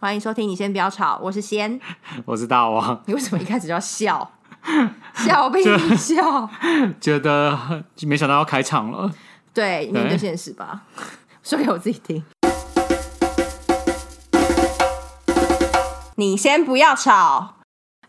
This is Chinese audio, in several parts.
欢迎收听。你先不要吵，我是仙。我是大王，你为什么一开始就要笑？笑屁笑！觉得没想到要开场了。对，面对现实吧，说给我自己听。你先不要吵。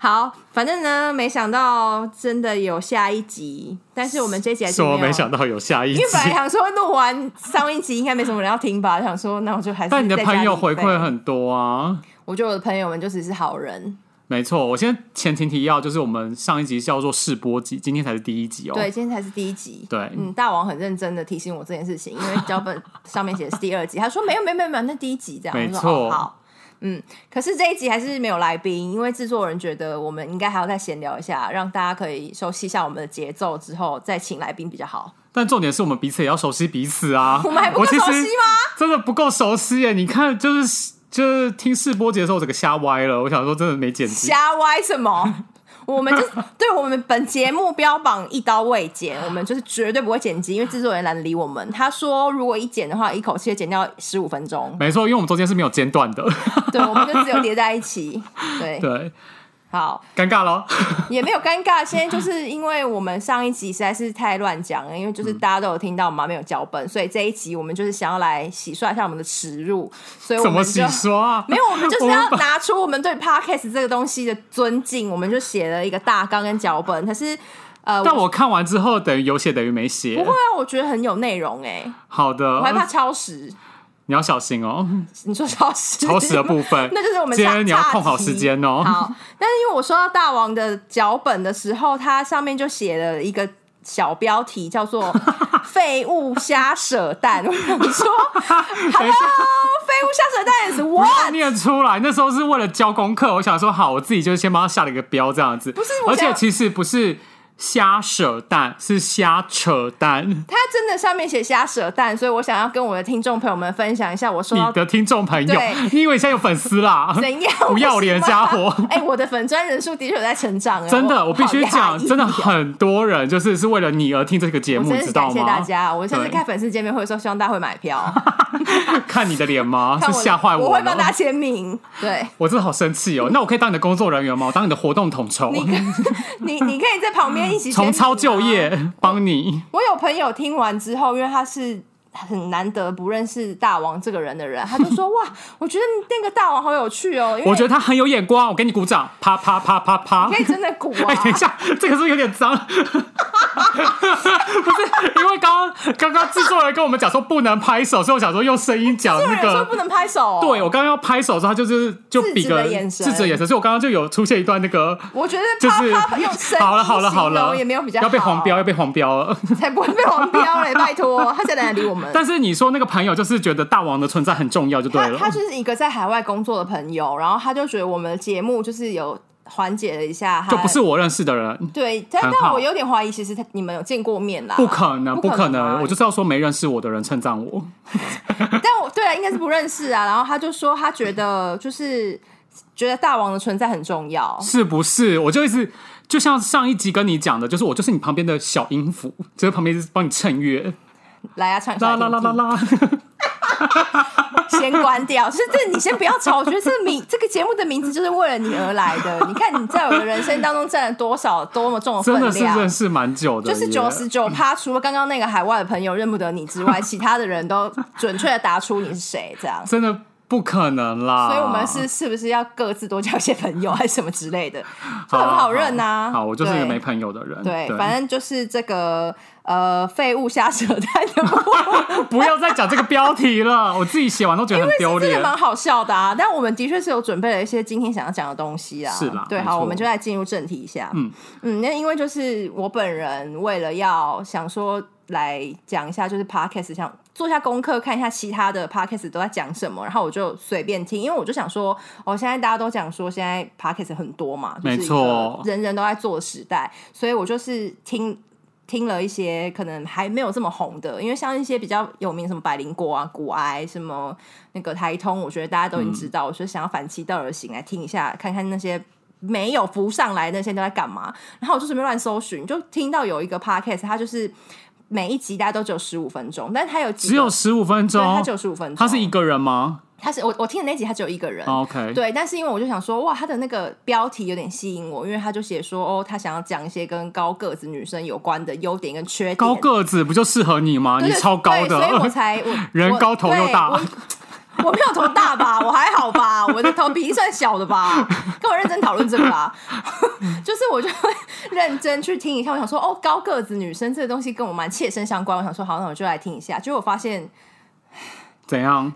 好，反正呢，没想到真的有下一集，但是我们这集还是没想到有下一集因为，本来想说录完上一集应该没什么人要听吧，想说那我就还是但你的朋友回馈，很多啊。我觉得我的朋友们就只是好人。没错，我先前情提要，就是我们上一集叫做试播集，今天才是第一集哦。对，今天才是第一集。对嗯，大王很认真的提醒我这件事情，因为脚本上面写的是第二集，他说没有没有没有没有，那第一集这样。没错哦好。嗯，可是这一集还是没有来宾，因为制作人觉得我们应该还要再闲聊一下，让大家可以熟悉一下我们的节奏，之后再请来宾比较好。但重点是我们彼此也要熟悉彼此啊。我们还不够熟悉吗？真的不够熟悉耶！你看，就是就是听试播节的时候，我整个瞎歪了。我想说，真的没剪辑。瞎歪什么？我们就 对我们本节目标榜一刀未剪，我们就是绝对不会剪辑，因为制作人懒得理我们。他说，如果一剪的话，一口气剪掉十五分钟。没错，因为我们中间是没有间断的。对，我们就只有叠在一起。对，对，好，尴尬喽。也没有尴尬。现在就是因为我们上一集实在是太乱讲了，因为就是大家都有听到我们没有脚本，所以这一集我们就是想要来洗刷一下我们的耻辱，所以我怎么洗们就。刷啊？没有，我们就是要拿出我们对 podcast 这个东西的尊敬，我们就写了一个大纲跟脚本。可是，呃，但我看完之后，等于有写等于没写不。会啊，我觉得很有内容哎，好的我，害怕超时。你要小心哦，你说超时，超时的部分 那就是我们天你要控好时间哦。好，但是因为我收到大王的脚本的时候，它上面就写了一个小标题，叫做 “废物瞎扯淡”。我想说，Hello，废物瞎扯淡是不要 what？念出来，那时候是为了交功课。我想说，好，我自己就先帮他下了一个标，这样子。不是我而且其实不是瞎扯淡，是瞎扯淡。他真的上面写瞎扯淡，所以我想要跟我的听众朋友们分享一下，我收到你的听众朋友对，你以为现在有粉丝啦？怎样不要脸的家伙！哎、我的粉专人数的确有在成长，哎真的，我必须讲，真的哦很多人就是是为了你而听这个节目，知道吗？谢谢大？家。我下次开粉丝见面会的时候，希望大家会买票，看你的脸吗？是吓坏我我。会帮大家签名。对我真的好生气哦！那我可以当你的工作人员吗？我当你的活动统筹，你，你你可以在旁边一起重操旧啊。业，帮你。我有朋友听完之后，因为他是很难得不认识大王这个人的人，他就说：“ 哇，我觉得那个大王好有趣哦。”我觉得他很有眼光，我给你鼓掌，啪啪啪啪啪你。可以真的鼓啊哎，。等一下，这个是不是有点脏？不是，因为刚刚刚刚制作人跟我们讲说不能拍手，所以我想说用声音讲那个说不。能拍手、哦，对，我刚刚要拍手的时候，他就是就比个的眼神制止眼神，所以我刚刚就有出现一段那个，我觉得就是啪啪用声音好了好了好了，也没有比较要被黄标，要被黄标了。才不会被黄标嘞！拜托，他在哪里理我们？但是你说那个朋友就是觉得大王的存在很重要，就对了。他他就是一个在海外工作的朋友，然后他就觉得我们的节目就是有缓解了一下他，就不是我认识的人，对，但但我有点怀疑，其实他你们有见过面啦？不可能，不不可可能我就是要说没认识我的人称赞我。但我对啊，应该是不认识啊。然后他就说他觉得就是觉得大王的存在很重要，是不是？我就一直就像上一集跟你讲的，就是我就是你旁边的小音符，就是旁边是帮你衬乐，来啊，唱一下啦啦啦啦啦。先关掉。就是这，你先不要吵。我觉得这个名这个节目的名字就是为了你而来的。你看你在我的人生当中占了多少多么重的分量真的是量。认识蛮久的，就是九十九趴，除了刚刚那个海外的朋友认不得你之外，其他的人都准确的答出你是谁，这样。真的不可能啦。所以我们是是不是要各自多交一些朋友，还是什么之类的，就很好认呐、好，我就是一个对没朋友的人。对，反正就是这个呃废物瞎扯淡的 不要再讲这个标题了，我自己写完都觉得很丢脸。真的蛮好笑的啊。但我们的确是有准备了一些今天想要讲的东西啊。是啦对，好我们就来进入正题一下。嗯嗯，那因为就是我本人为了要想说来讲一下，就是 podcast 想做一下功课，看一下其他的 podcast 都在讲什么，然后我就随便听，因为我就想说，哦，现在大家都讲说现在 podcast 很多嘛，就是没错人人都在做的时代，所以我就是听。听了一些可能还没有这么红的，因为像一些比较有名，什么百灵果啊、骨癌，什么那个台通，我觉得大家都已经知道。我就想要反其道而行来听一下，看看那些没有浮上来的那些都在干嘛。然后我就随便乱搜寻，就听到有一个 podcast，它就是每一集大家都只有十五分钟，但是它有只有十五分钟，它钟只，有十五分钟，他是一个人吗？他是我我听的那集他只有一个人。OK，对，但是因为我就想说，哇，他的那个标题有点吸引我，因为他就写说，哦，他想要讲一些跟高个子女生有关的优点跟缺点。高个子不就适合你吗？你超高的所以我，才我我 人高头又大我 我没有头大吧，我还好吧，我的头比例算小的吧，跟我认真讨论这个吧。就是我就会认真去听一下，我想说，哦，高个子女生这个东西跟我蛮切身相关，我想说，好，那我就来听一下。结果我发现怎样？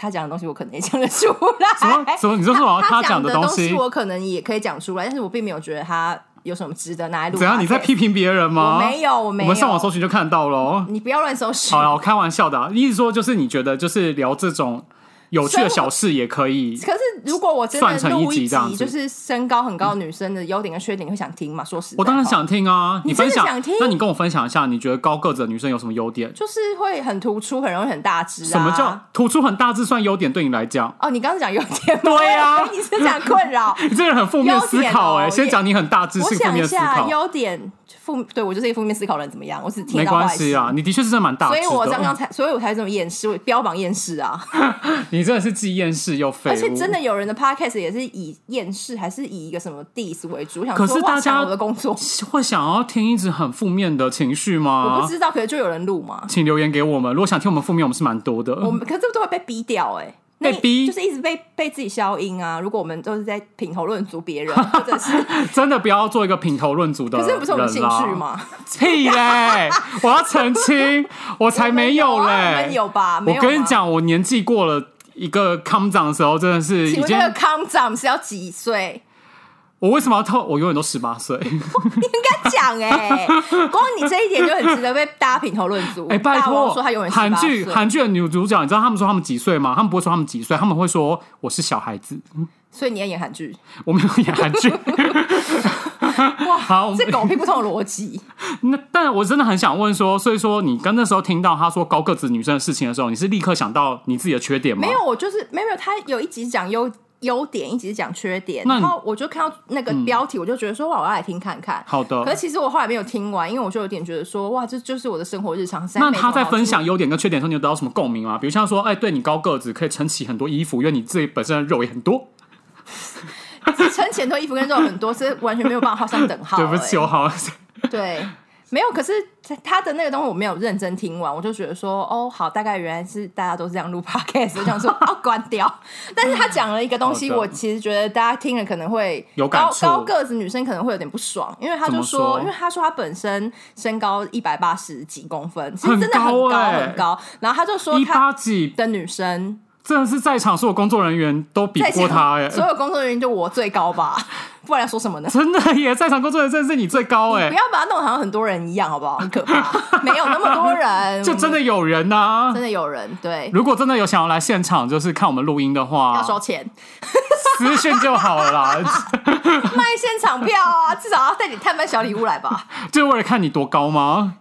他讲的东西我可能也讲得出来，什么什么？你说什么？他讲的东东西我可能也可以讲出来，但是我并没有觉得他有什么值得拿来录。怎样？你在批？评别人吗？我没有，我没有。我们上网搜寻就看到了哦。你不要乱搜寻。好了，我开玩笑的、啊。意思说就是你觉得就是聊这种有趣的小事也可以。可是如果我真算成一的录一集这样子就是身高很高的女生的优点跟缺点，你会想听吗？说实话，我当然想听啊，你分享那你跟我分享一下，你觉得高个子的女生有什么优点？就是会很突出，很容易很大只、啊。什么叫突出很大只算优点？对你来讲，哦？你刚刚讲优点？对啊 你是讲困扰。你这个人很负面思考哎、先讲你很大只我性负想一思考，优点负对我就是一个负面思考人，怎么样？我只听没到坏事关系啊，。你的确是真的蛮大。所以我刚刚才，所以我才这么厌世，我标榜厌世啊！你真的是既厌世又废物，而且真的有人的 podcast 也是以厌世，还是以一个什么 diss 为主。我想可是大家抢我的工作，会想要听一直很负面的情绪我吗不？知道，可是就有人录嘛。请留言给我们。如果想听我们负面，我们是蛮多的。我们可是这都会被逼掉哎、那被逼就是一直被被自己消音啊！如果我们都是在品头论足别人，或者是，真的不要做一个品头论足的可人可。是不是我们兴趣吗？屁嘞！我要澄清，我才没有嘞们。有吧？没我跟你，讲，我年纪过了一个康长的时候，真的是已经请问那。个康长是要几岁？我为什么要透？我永远都十八岁。应该讲哎、光你这一点就很值得被大家品头论足。哎、拜托，说他永远韩18岁剧韩剧的女主角，你知道他们说他们几岁吗？他们不会说他们几岁，他们会说我是小孩子。所以你要演韩剧，我没有演韩剧。哇，好我们这狗屁不通的逻辑。那但我真的很想问说，所以说你刚那时候听到他说高个子女生的事情的时候，你是立刻想到你自己的缺点吗？没有，我就是没有没有，他有一集讲优优点，一直讲缺点，然后我就看到那个标题，我就觉得说哇，我要来听看看。好的可是。其实我后来没有听完，因为我就有点觉得说，哇，这就是我的生活日常。那他在分享处优点跟缺点的时候，你有得到什么共鸣吗？比如像说，哎，对你高个子可以撑起很多衣服，因为你自己本身的肉也很多。撑前头衣服跟肉很多，是完全没有办法画上等号、对不起，哎我好，对，没有。可是他的那个东西我没有认真听完，我就觉得说，哦，好，大概原来是大家都是这样录 podcast，我想说 哦，关掉。但是他讲了一个东西，我其实觉得大家听了可能会有感触高个子女生可能会有点不爽，因为他就说因为他说他本身身高一百八十几公分，其实真的很高很高。然后他就说一他八几，的女生真的是在场所有工作人员都比过他，哎，所有工作人员就我最高吧，不然说什么呢？真的耶，在场工作人员真的是你最高，哎不，要把它弄得好像很多人一样，好不好？很可怕，没有那么多人，就真的有人呐真。的有人对。如果真的有想要来现场，就是看我们录音的话要，收钱，私讯就好了啦。卖现场票啊，至少要带你探班小礼物来吧。就是为了看你多高吗？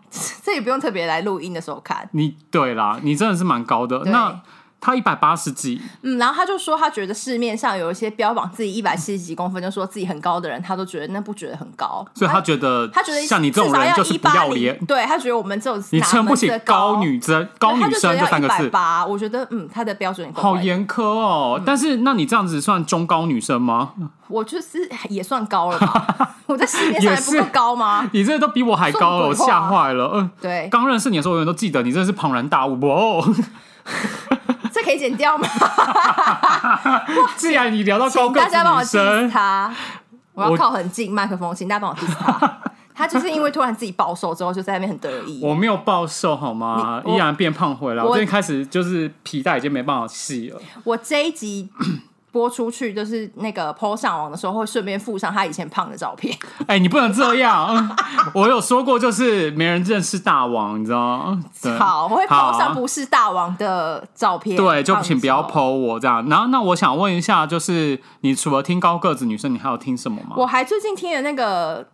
这也不用特别来录音的时候看。你对啦，你真的是蛮高的。那他一百八十几，嗯，然后他就说，他觉得市面上有一些标榜自己一百七十几公分，就说自己很高的人，他都觉得那不觉得很高，所以他觉得他觉得像你这种人就是不要脸，对他觉得我们这种你撑不起高女生、高女生这三个字，八，我觉得嗯，他的标准好严苛哦。但是那你这样子算中高女生吗？我就是也算高了吧？我在市面上还不够高吗？你这都比我还高了，吓坏了。嗯，对，刚认识你的时候，我永远都记得你真的是庞然大物。哇哦！这可以剪掉吗？既然你聊到高请个子大家帮我他，我要靠很近麦克风，请大家帮我 diss 他。他就是因为突然自己暴瘦之后，就在那边很得意。我没有暴瘦好吗？依然变胖回来。我我最近开始就是皮带已经没办法系了。我这一集播出去，就是那个 PO 上网的时候，会顺便附上他以前胖的照片。哎、你不能这样！嗯 我有说过，就是没人认识大王，你知道吗？对好，我会上不是大王的照片。对，就请不要 PO 我这样。然后，那我想问一下，就是你除了听高个子女生，你还有听什么吗？我还最近听了那个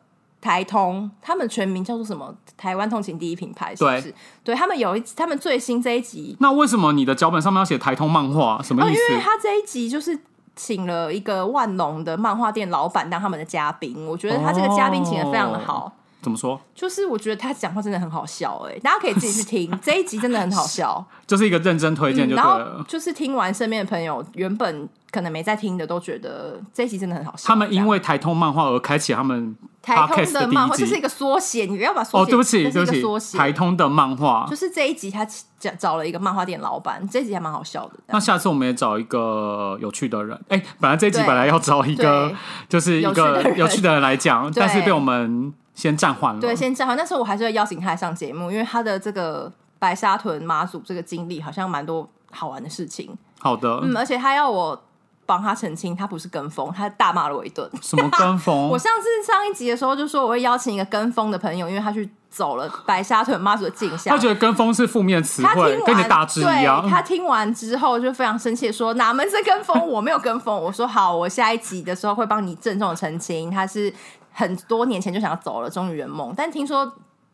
台通，他们全名叫做什么？台湾通勤第一品牌，是不是？对他们有一，他们最新这一集，那为什么你的脚本上面要写台通漫画？什么哦，因意思？为他这一集就是。请了一个万隆的漫画店老板当他们的嘉宾，我觉得他这个嘉宾请的非常的好。怎么说？就是我觉得他讲话真的很好笑哎、大家可以自己去听 这一集，真的很好笑。就是一个认真推荐就对嗯然后了。就是听完身边的朋友，原本可能没在听的，都觉得这一集真的很好笑。他们因为台通漫画而开启他们台通的漫画，的第一集。这是一个缩写，你不要把缩哦，写，对不起，对不起缩，写。台通的漫画就。是这一集他找找了一个漫画店老板，这一集还蛮好笑的。那下次我们也找一个有趣的人。哎、本来这一集本来要找一个就是一个有趣的人来讲，但是被我们先暂缓了。对，先暂缓。但是我还是会邀请他来上节目，因为他的这个白沙屯妈祖这个经历好像蛮多好玩的事情。好的。嗯，而且他要我帮他澄清，他不是跟风，他大骂了我一顿。什么跟风 我？上次上一集的时候就说我会邀请一个跟风的朋友，因为他去走了白沙屯妈祖的镜像他。觉得跟风是负面词汇，他听完跟你大致一对样。他听完之后就非常生气，说哪门子跟风？我没有跟风。我说好，我下一集的时候会帮你郑重的澄清，他是很多年前就想要走了，终于圆梦。但听说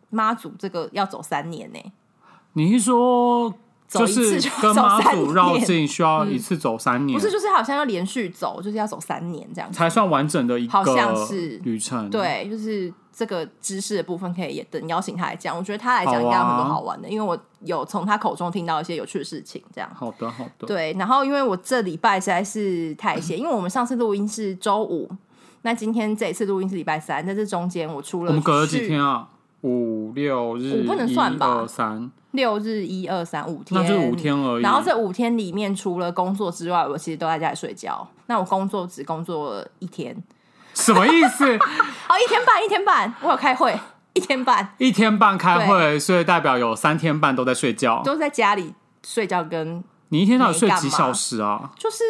妈祖这个要走三年呢、你是说就是走跟妈三祖绕年境需要一次走三年，不是，就是好像要连续走，就是要走三年这样子。才算完整的一好像个是旅程？，对，就是这个知识的部分，可以也等邀请他来讲。我觉得他来讲应该有很多好玩的，因为我有从他口中听到一些有趣的事情，这样。好的好的。对，然后因为我这礼拜实在是太闲，因为我们上次录音是周五，那今天这一次录音是礼拜三，在这中间我出了我们隔了几天啊？五六日，我不能算吧二三，六日一二三五天，那就是五天而已。然后这五天里面，除了工作之外，我其实都在家里睡觉。那我工作只工作了一天，什么意思？哦，一天半，一天半，我有开会，一天半一天半开会，所以代表有三天半都在睡觉。都在家里睡觉跟你一天到底睡几小时啊？就是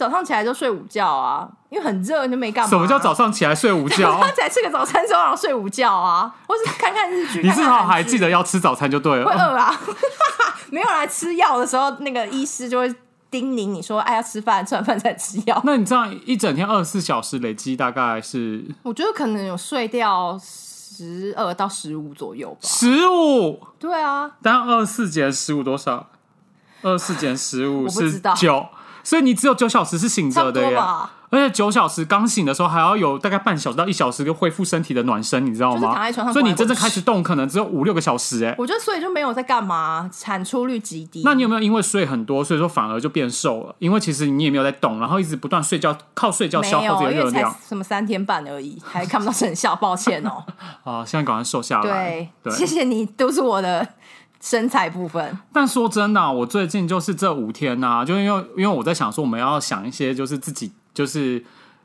早上起来就睡午觉啊，因为很热，你就没干嘛。什么叫早上起来睡午觉 早觉？上起来吃个早餐之后，然后睡午觉啊，或是看看日剧。你至少还记得要吃早餐就对了会了。饿啊？没有来吃药的时候，那个医师就会叮咛你说：“哎，要吃饭，吃完饭再吃药。那你这样一整天二十四小时累积大概是”我觉得可能有睡掉十二到十五左右吧。十五，对啊，但二十四减十五多少？二十四减十五是九，所以你只有九小时是醒着的耶。而且九小时刚醒的时候，还要有大概半小时到一小时就恢复身体的暖身，你知道就是吗？躺在床上所以你真正开始动，可能只有五六个小时哎。我觉得所以就没有在干嘛，产出率极低。那你有没有因为睡很多，所以说反而就变瘦了？因为其实你也没有在动，然后一直不断睡觉，靠睡觉消耗这，个热量什么三天半而已，还看不到成效，抱歉哦。啊！现在赶快瘦下来。对，对谢谢你都是我的身材部分。但说真的、我最近就是这五天呐、就因为因为我在想说，我们要想一些就是自己就是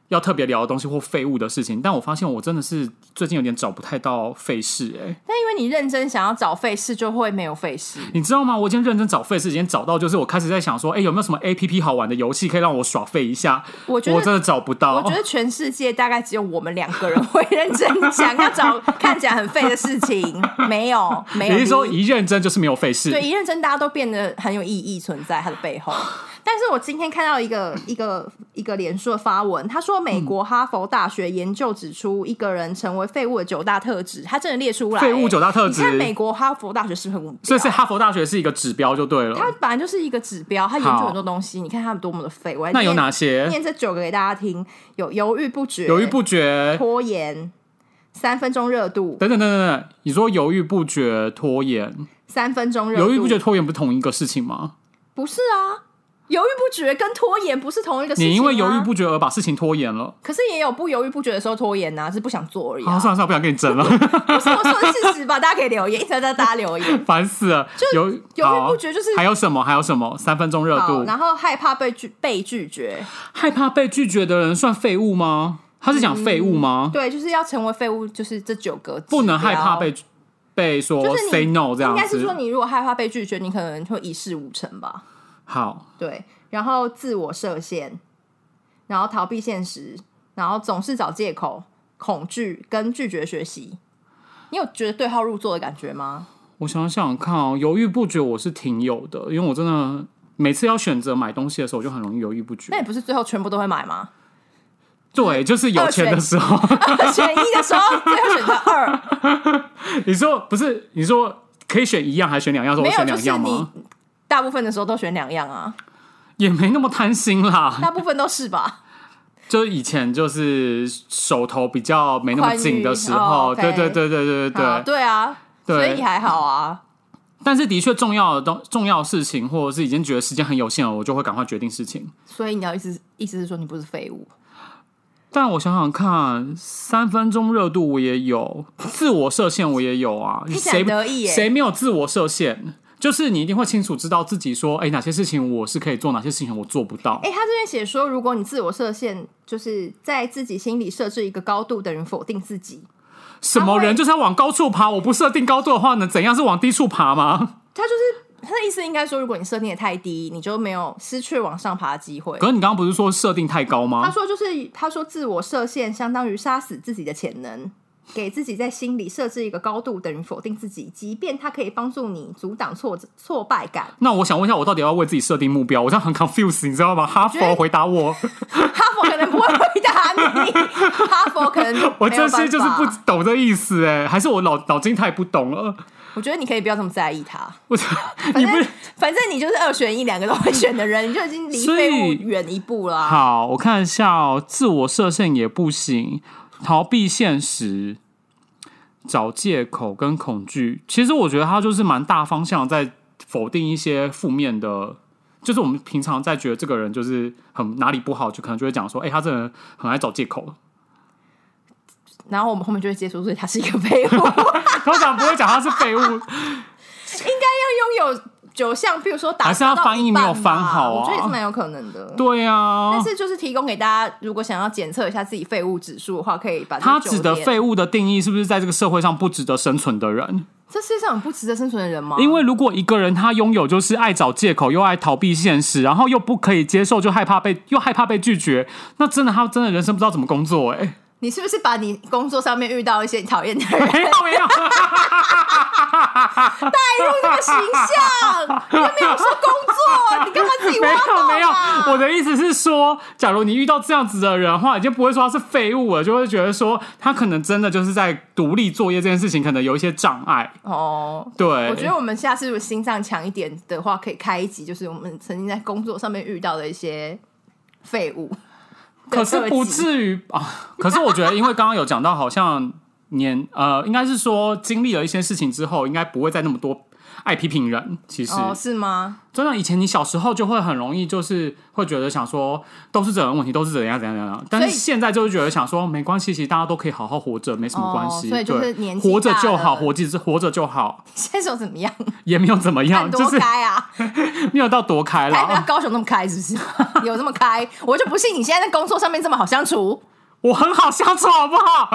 要特别聊的东西或废物的事情，但我发现我真的是最近有点找不太到费事哎、但因为你认真想要找费事，就会没有费事。你知道吗？我今天认真找费事，已经找到，就是我开始在想说，哎、有没有什么 A P P 好玩的游戏可以让我耍废一下？我觉得。我真的找不到。我觉得全世界大概只有我们两个人会认真想要找 看起来很废的事情，没有，没有。你是说一认真就是没有费事？对，一认真，大家都变得很有意义存在它的背后。但是我今天看到一个 一个一个连书的发文，他说美国哈佛大学研究指出，一个人成为废物的九大特质，他真的列出来、废物九大特质你看美国哈佛大学是不是很无？所以是哈佛大学是一个指标就对了。它本来就是一个指标，它研究很多东西。你看他们多么的废，那有念哪些？念这九个给大家听：有犹豫不决、犹豫不决，拖延、三分钟热度、等等等等等，你说犹豫不决、拖延，三分钟热度。犹豫不决、拖延不是同一个事情吗？不是啊，犹豫不决跟拖延不是同一个事情、啊。你因为犹豫不决而把事情拖延了。可是也有不犹豫不决的时候拖延呐、是不想做而已、啊，啊。算了算了，不想跟你争了，不是我说的事实吧？大家可以留言，一直在大家留言。烦死了。犹犹豫不决就是还有什么？还有什么？三分钟热，度，然后害怕被拒被拒绝，害怕被拒绝的人算废物吗？他是讲废物吗？对，就是要成为废物，就是这九个指不能害怕被被说 say no 这样应该是说，你如果害怕被拒绝，你可能会一事无成吧。好，对，然后自我设限，然后逃避现实，然后总是找借口、恐惧跟拒绝学习。你有觉得对号入座的感觉吗？我想想看哦，犹豫不决我是挺有的，因为我真的每次要选择买东西的时候，我就很容易犹豫不决那。你不是最后全部都会买吗？对，就是有钱的时候，选一的时候，最后选择二，你说不是？你说可以选一样还是选两样？说我选两样吗你？大部分的时候都选两样啊，也没那么贪心啦。大部分都是吧？就是以前就是手头比较没那么紧的时候对对对对对对对。对啊，对所以还好啊。但是的确重要的东重要的事情，或者是已经觉得时间很有限了，我就会赶快决定事情。所以你要意思意思是说你不是废物？但我想想看，三分钟热度我也有，自我设限我也有啊。谁得意耶谁没有自我设限？就是你一定会清楚知道自己说，哎、哪些事情我是可以做，哪些事情我做不到。哎、他这边写说，如果你自我设限，就是在自己心里设置一个高度，等于否定自己。什么人就是要往高处爬？我不设定高度的话，能怎样？是往低处爬吗？他就是他的意思，应该说，如果你设定的太低，你就没有失去往上爬的机会可。是你刚刚不是说设定太高吗他？说，就是他说自我设限相当于杀死自己的潜能，给自己在心里设置一个高度，等于否定自己，即便它可以帮助你阻挡挫折挫败感。那我想问一下，我到底要为自己设定目标？我这样很 confused，你知道吗？哈佛回答我，哈佛可能不会回答你，哈佛可能 我这些就是不懂这意思，哎，还是我脑脑筋太不懂了？我觉得你可以不要这么在意他。我反正你不是反正你就是二选一，两个都会选的人，你就已经离所以废物远一步了啊。好，我看一下哦，自我设限也不行，逃避现实，找借口跟恐惧。其实我觉得他就是蛮大方向在否定一些负面的，就是我们平常在觉得这个人就是很哪里不好，就可能就会讲说，哎、他这个人很爱找借口。然后我们后面就会接触，所以他是一个废物，通常不会讲他是废物，应该要拥有九项，比如说打还是他到翻译没有翻好啊我觉得也是蛮有可能的。对啊但。是就是提供给大家，如果想要检测一下自己废物指数的话，可以把它他指的废物的定义是不是在这个社会上不值得生存的人？这世界上有不值得生存的人吗？因为如果一个人他拥有就是爱找借口，又爱逃避现实，然后又不可以接受，就害怕被又害怕被拒绝，那真的他真的人生不知道怎么工作哎、你是不是把你工作上面遇到一些讨厌的人没有没有，带入那个形象？又没有说工作，你干嘛自己没挖洞有没有啊？，我的意思是说，假如你遇到这样子的人的话，你就不会说他是废物了，就会觉得说他可能真的就是在独立作业这件事情可能有一些障碍。哦，对，我觉得我们下次如果心脏强一点的话，可以开一集，就是我们曾经在工作上面遇到的一些废物。可是不至于啊。可是我觉得，因为刚刚有讲到，好像年呃，应该是说经历了一些事情之后，应该不会再那么多爱批评人。其实、哦，是吗？真的，以前你小时候就会很容易，就是会觉得想说都是这种问题，都是怎样怎样怎样。但是现在就是觉得想说没关系，其实大家都可以好好活着，没什么关系。哦所以就是年纪活着就好，活着活着就好，现在手怎么样？也没有怎么样，看多就是开啊！没有到多开台北啦。高雄那么开是不是？有这么开？我就不信你现在在工作上面这么好相处。我很好相处，好不好？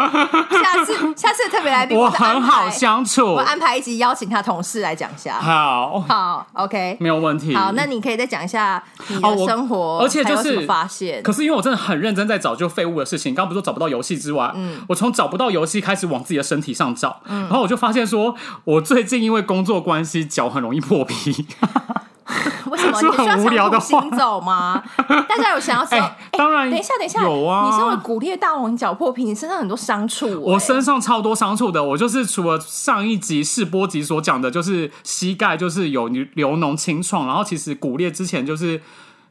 下次下次特别来宾，我很好相处我。安排一集邀请他同事来讲一下。好，好，OK，没有问题。好，那你可以再讲一下你的生活，而且就是发现。可是因为我真的很认真在找就废物的事情，刚刚不是说找不到游戏之外，嗯，我从找不到游戏开始往自己的身体上找，嗯然后我就发现说，我最近因为工作关系脚很容易破皮，为什么是你需要很无聊的话长途行走吗？大家有想要知道？哎当然等一下，等一下，有啊你身为骨裂大王脚破皮，你身上很多伤处、我哎身上超多伤处的，我就是除了上一集试播集所讲的，就是膝盖就是有流脓清创，然后其实骨裂之前就是。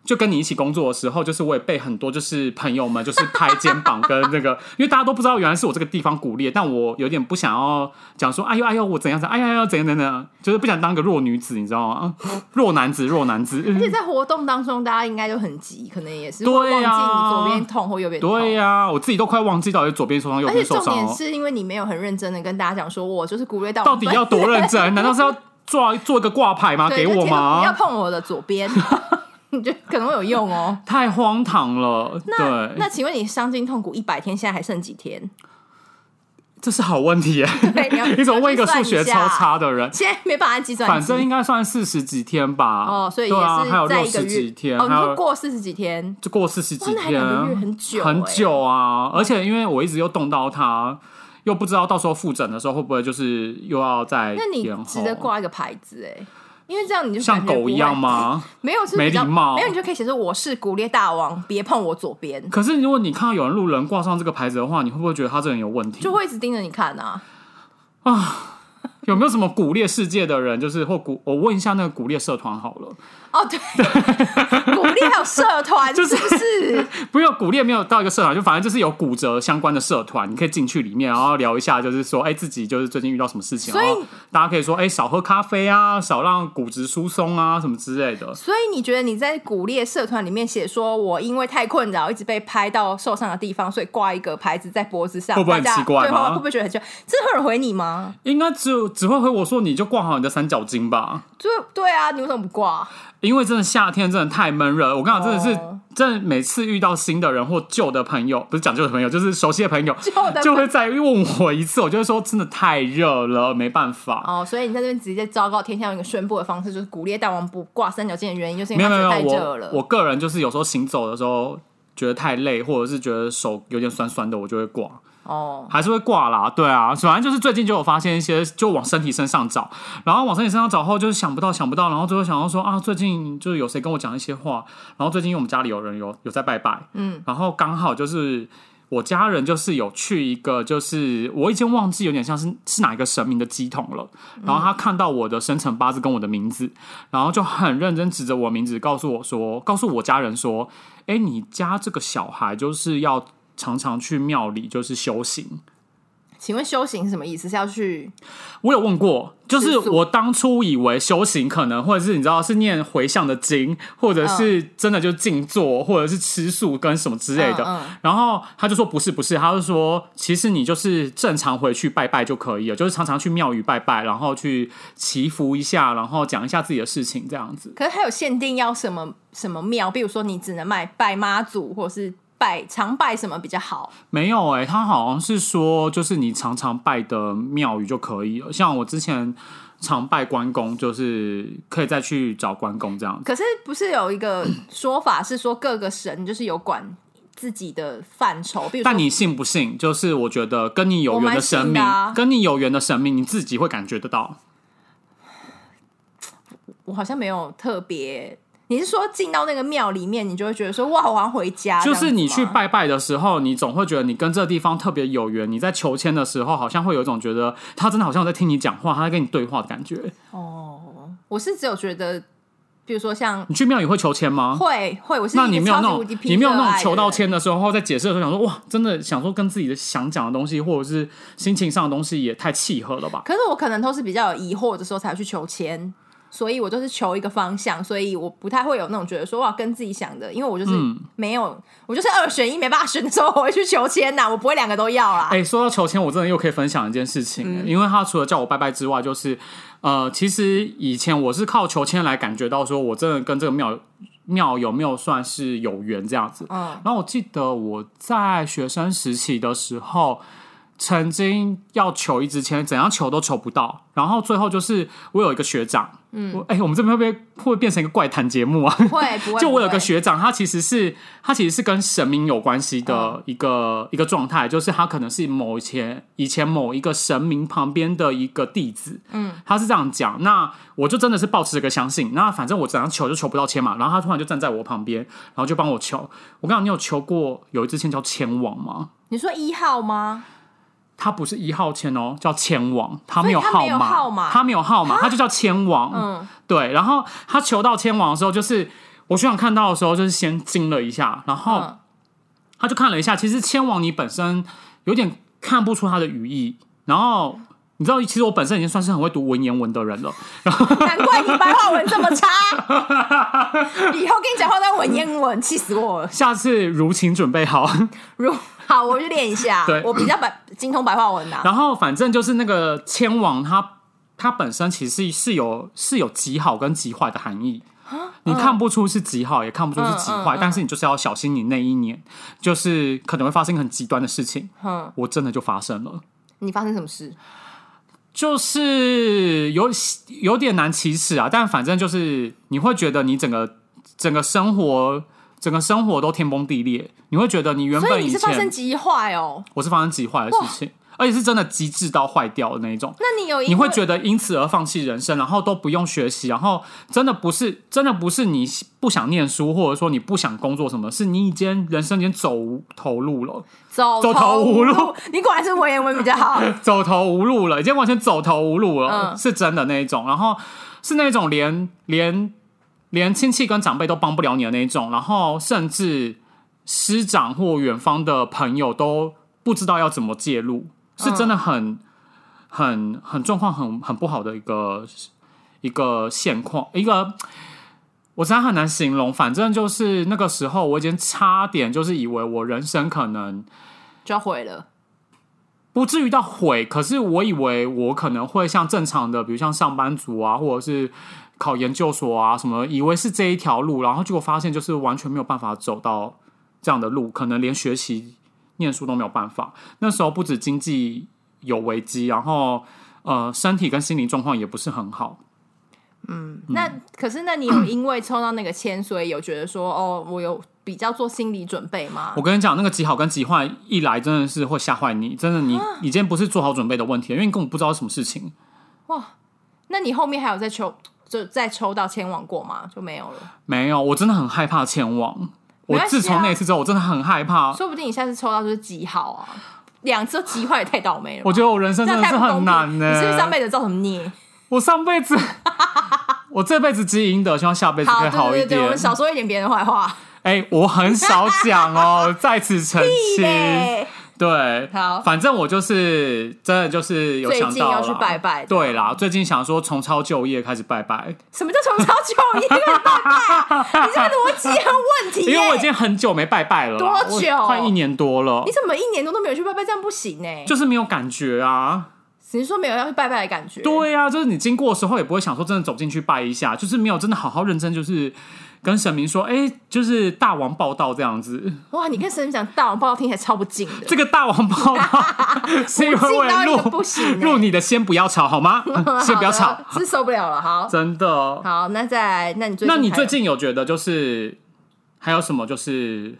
就跟你一起工作的时候，就是我也被很多就是朋友们就是拍肩膀跟那个，因为大家都不知道原来是我这个地方骨裂，但我有点不想要讲说，哎呦哎呦我怎样怎样，哎呀呀怎样怎样，就是不想当个弱女子，你知道吗？弱男子弱男子，而且在活动当中，大家应该就很急，可能也是会对呀忘记你左边痛或右边痛。对呀、我自己都快忘记到底左边受伤右而且重边受伤哦，点是因为你没有很认真的跟大家讲说，我就是骨裂到到底要多认真？难道是要做做一个挂牌吗？给我吗？不要碰我的左边，你觉得可能会有用哦。太荒唐了，那对，那请问你伤筋痛苦一百天，现在还剩几天？这是好问题耶！你怎么问一个数学超？差的人？现在没办法计算，反正应该算四十几天吧。哦，所以也对啊，还有六十几天，哦，过四十几天，就过四十几天，两个月很久很欸久啊！而且因为我一直又动到它，又不知道到时候复诊的时候会不会就是又要再那你值得挂一个牌子哎，因为这样你就像狗一样？吗？没有是没礼貌没有你就可以写说我是骨裂大王，别碰我左边，可是如果你看到有人路人挂上这个牌子的话，你会不会觉得他这人有问题？就会一直盯着你看啊。有没有什么鼓裂世界的人，就是或鼓？我问一下那个鼓裂社团好了。哦，对，鼓励还有社团，就是不是？不用鼓裂没有到一个社团，就反正就是有骨折相关的社团，你可以进去里面，然后聊一下，就是说，哎、自己就是最近遇到什么事情，所以然后大家可以说，哎、少喝咖啡啊，少让骨质疏松啊，什么之类的。所以你觉得你在鼓励社团里面写说，我因为太困扰，一直被拍到受伤的地方，所以挂一个牌子在脖子上，会不会很奇怪吗对会会不会觉得很奇怪？真的会有人回你吗？应该只有只会回我说，你就挂好你的三角巾吧。就对啊，你为什么不挂？因为真的夏天真的太闷热了，我跟你讲，真的是，哦真的每次遇到新的人或旧的朋友，不是讲旧的朋友，就是熟悉 的朋友，就会再问我一次，我就会说真的太热了，没办法。哦，所以你在这边直接昭告天下，用一个宣布的方式，就是鼓励大王不挂三角巾的原因，就是因为太热了。我个人就是有时候行走的时候觉得太累，或者是觉得手有点酸酸的，我就会挂。哦，还是会挂啦，对啊，反正就是最近就有发现一些，就往身体身上找，然后往身体身上找后，就是想不到想不到，然后最后想到说啊，最近就是有谁跟我讲一些话，然后最近因为我们家里有人有有在拜拜，嗯，然后刚好就是我家人就是有去一个，就是我已经忘记有点像是是哪一个神明的鸡桶了，然后他看到我的生辰八字跟我的名字，然后就很认真指着我名字告诉我说，告诉我家人说，哎，你家这个小孩就是要。常常去庙里就是修行，请问修行是什么意思？是要去我有问过，就是我当初以为修行可能，或者是你知道是念回向的经，或者是真的就静坐，或者是吃素跟什么之类的。嗯嗯然后他就说不是不是，他就说其实你就是正常回去拜拜就可以了，就是常常去庙宇拜拜，然后去祈福一下，然后讲一下自己的事情这样子。可是它有限定要什么什么庙，比如说你只能拜拜妈祖，或者是拜常拜什么比较好？没有哎、他好像是说，就是你常常拜的庙宇就可以了。像我之前常拜关公，就是可以再去找关公这样子。可是不是有一个说法是说各个神就是有管自己的范畴，比如但你信不信？就是我觉得跟你有缘的神明，啊跟你有缘的神明，你自己会感觉得到。我好像没有特别。你是说进到那个庙里面，你就会觉得说哇，我要回家，就是你去拜拜的时候，你总会觉得你跟这个地方特别有缘。你在求签的时候，好像会有一种觉得他真的好像在听你讲话，他在跟你对话的感觉。哦，我是只有觉得，比如说像你去庙宇会求签吗？会会，我是那你没有那种你没有那种求到人签的时候，在解释的时候想说，哇，真的想说跟自己的想讲的东西，或者是心情上的东西也太契合了吧？可是我可能都是比较有疑惑的时候才去求签，所以我就是求一个方向，所以我不太会有那种觉得说哇跟自己想的，因为我就是嗯没有，我就是二选一没办法选的时候，我会去求签呐，我不会两个都要啊。哎、说到求签，我真的又可以分享一件事情、嗯因为他除了叫我拜拜之外，就是呃，其实以前我是靠求签来感觉到说我真的跟这个庙庙有没有算是有缘这样子。嗯，然后我记得我在学生时期的时候，曾经要求一支签，怎样求都求不到。然后最后就是我有一个学长，嗯，哎、我们这边会不会会变成一个怪谈节目啊？不会不会，就我有个学长，他其实是他其实是跟神明有关系嗯的一个、一个状态，就是他可能是某以前以前某一个神明旁边的一个弟子，嗯，他是这样讲。那我就真的是抱持这个相信，那反正我怎样求就求不到签嘛，然后他突然就站在我旁边，然后就帮我求。我跟你讲，你有求过有一支签叫签王吗？你说一号吗？它不是一号签哦，叫签王，他没有号码他没有号码，他就叫签王。嗯，对，然后他求到签王的时候，就是我学长看到的时候，就是先惊了一下，然后嗯他就看了一下，其实签王你本身有点看不出他的语义，然后。你知道，其实我本身已经算是很会读文言文的人了。难怪你白话文这么差，以后跟你讲话都要文言文，气死我了。下次如请准备好。如好，我去练一下对，我比较白精通白话文啊。然后反正就是那个千王他，他本身其实是有是有极好跟极坏的含义。你看不出是极好，也看不出是极坏，嗯嗯嗯但是你就是要小心，你那一年就是可能会发生很极端的事情。嗯，我真的就发生了。你发生什么事？就是有有点难启齿啊，但反正就是你会觉得你整个整个生活整个生活都天崩地裂，你会觉得你原本以你是发生极坏哦。我是发生极坏的事情，而且是真的极致到坏掉的那一种。那你有因你会为觉得因此而放弃人生，然后都不用学习，然后真的不是真的不是你不想念书，或者说你不想工作什么，是你已经人生已经走无头路了，走走投无路路，你果然是文言文比较好。走投无路了，已经完全走投无路了，嗯是真的那一种。然后是那种连连连亲戚跟长辈都帮不了你的那一种，然后甚至师长或远方的朋友都不知道要怎么介入，是真的很、很很状况很很不好的一个一个现况，一个。我实在很难形容，反正就是那个时候，我已经差点就是以为我人生可能就要毁了。不至于到毁，可是我以为我可能会像正常的，比如像上班族啊，或者是考研究所啊什么，以为是这一条路，然后结果发现就是完全没有办法走到这样的路，可能连学习、念书都没有办法。那时候不止经济有危机，然后呃，身体跟心理状况也不是很好。嗯那可是，那你有因为抽到那个签，所以有觉得说，哦，我有比较做心理准备吗我？跟你讲，那个极好跟极坏一来，真的是会吓坏你。真的你，你今天不是做好准备的问题，因为你根本不知道什么事情。哇，那你后面还有再抽，就再抽到签网过吗？就没有了。没有，我真的很害怕前往。我自从那次之后，我真的很害怕。说不定你下次抽到就是极好啊，两次都极坏也太倒霉了。我觉得我人生真的是很难呢、你是不是上辈子造什么孽？我上辈子，我这辈子积阴德，希望下辈子好，可以好一对对对，我点们。少说一点别人的坏话。哎、我很少讲哦，在此澄清。嘞对，好。反正我就是真的就是有最想到要去拜拜的。对啦，最近想说重操旧业开始拜拜，什么叫重操旧业拜拜？你这个逻辑很问题耶、因为我已经很久没拜拜了啦，多久？我快一年多了。你，怎么一年多都没有去拜拜？这样不行呢、就是没有感觉啊。你是说没有要去拜拜的感觉？对呀、就是你经过的时候也不会想说真的走进去拜一下，就是没有真的好好认真，就是跟神明说，哎、就是大王报道这样子。哇，你跟神明讲大王报道听起来超不敬的。这个大王报道 是因为为了不行欸录你的，先不要吵好吗？先不要吵是受不了了。好，真的。好，那再来，那你最近有那你最近有觉得就是还有什么就是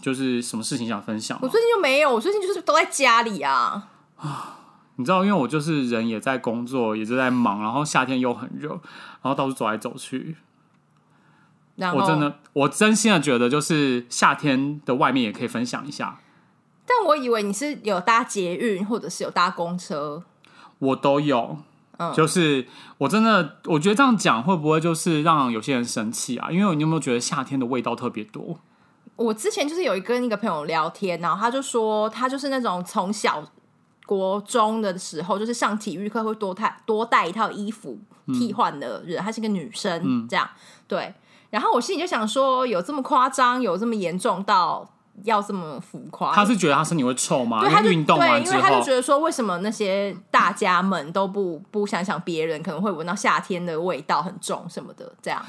就是什么事情想分享我？最近就没有，我最近就是都在家里啊。你知道，因为我就是人也在工作，也是在忙，然后夏天又很热，然后到处走来走去。我真，的，我真心的觉得，就是夏天的外面也可以分享一下。但我以为你是有搭捷运或者是有搭公车。我都有，嗯就是我真的，我觉得这样讲会不会就是让有些人生气啊？因为你有没有觉得夏天的味道特别多？我之前就是有一跟一个朋友聊天，然后他就说他就是那种从小国中的时候，就是上体育课会多带多带一套衣服替换的人，她是个女生，这样对。然后我心里就想说，有这么夸张，有这么严重到要这么浮夸？他是觉得他身体会臭吗？对，他就对，完之后因为他就觉，得说，为什么那些大家们都不不想想别人可能会闻到夏天的味道很重什么的，这样。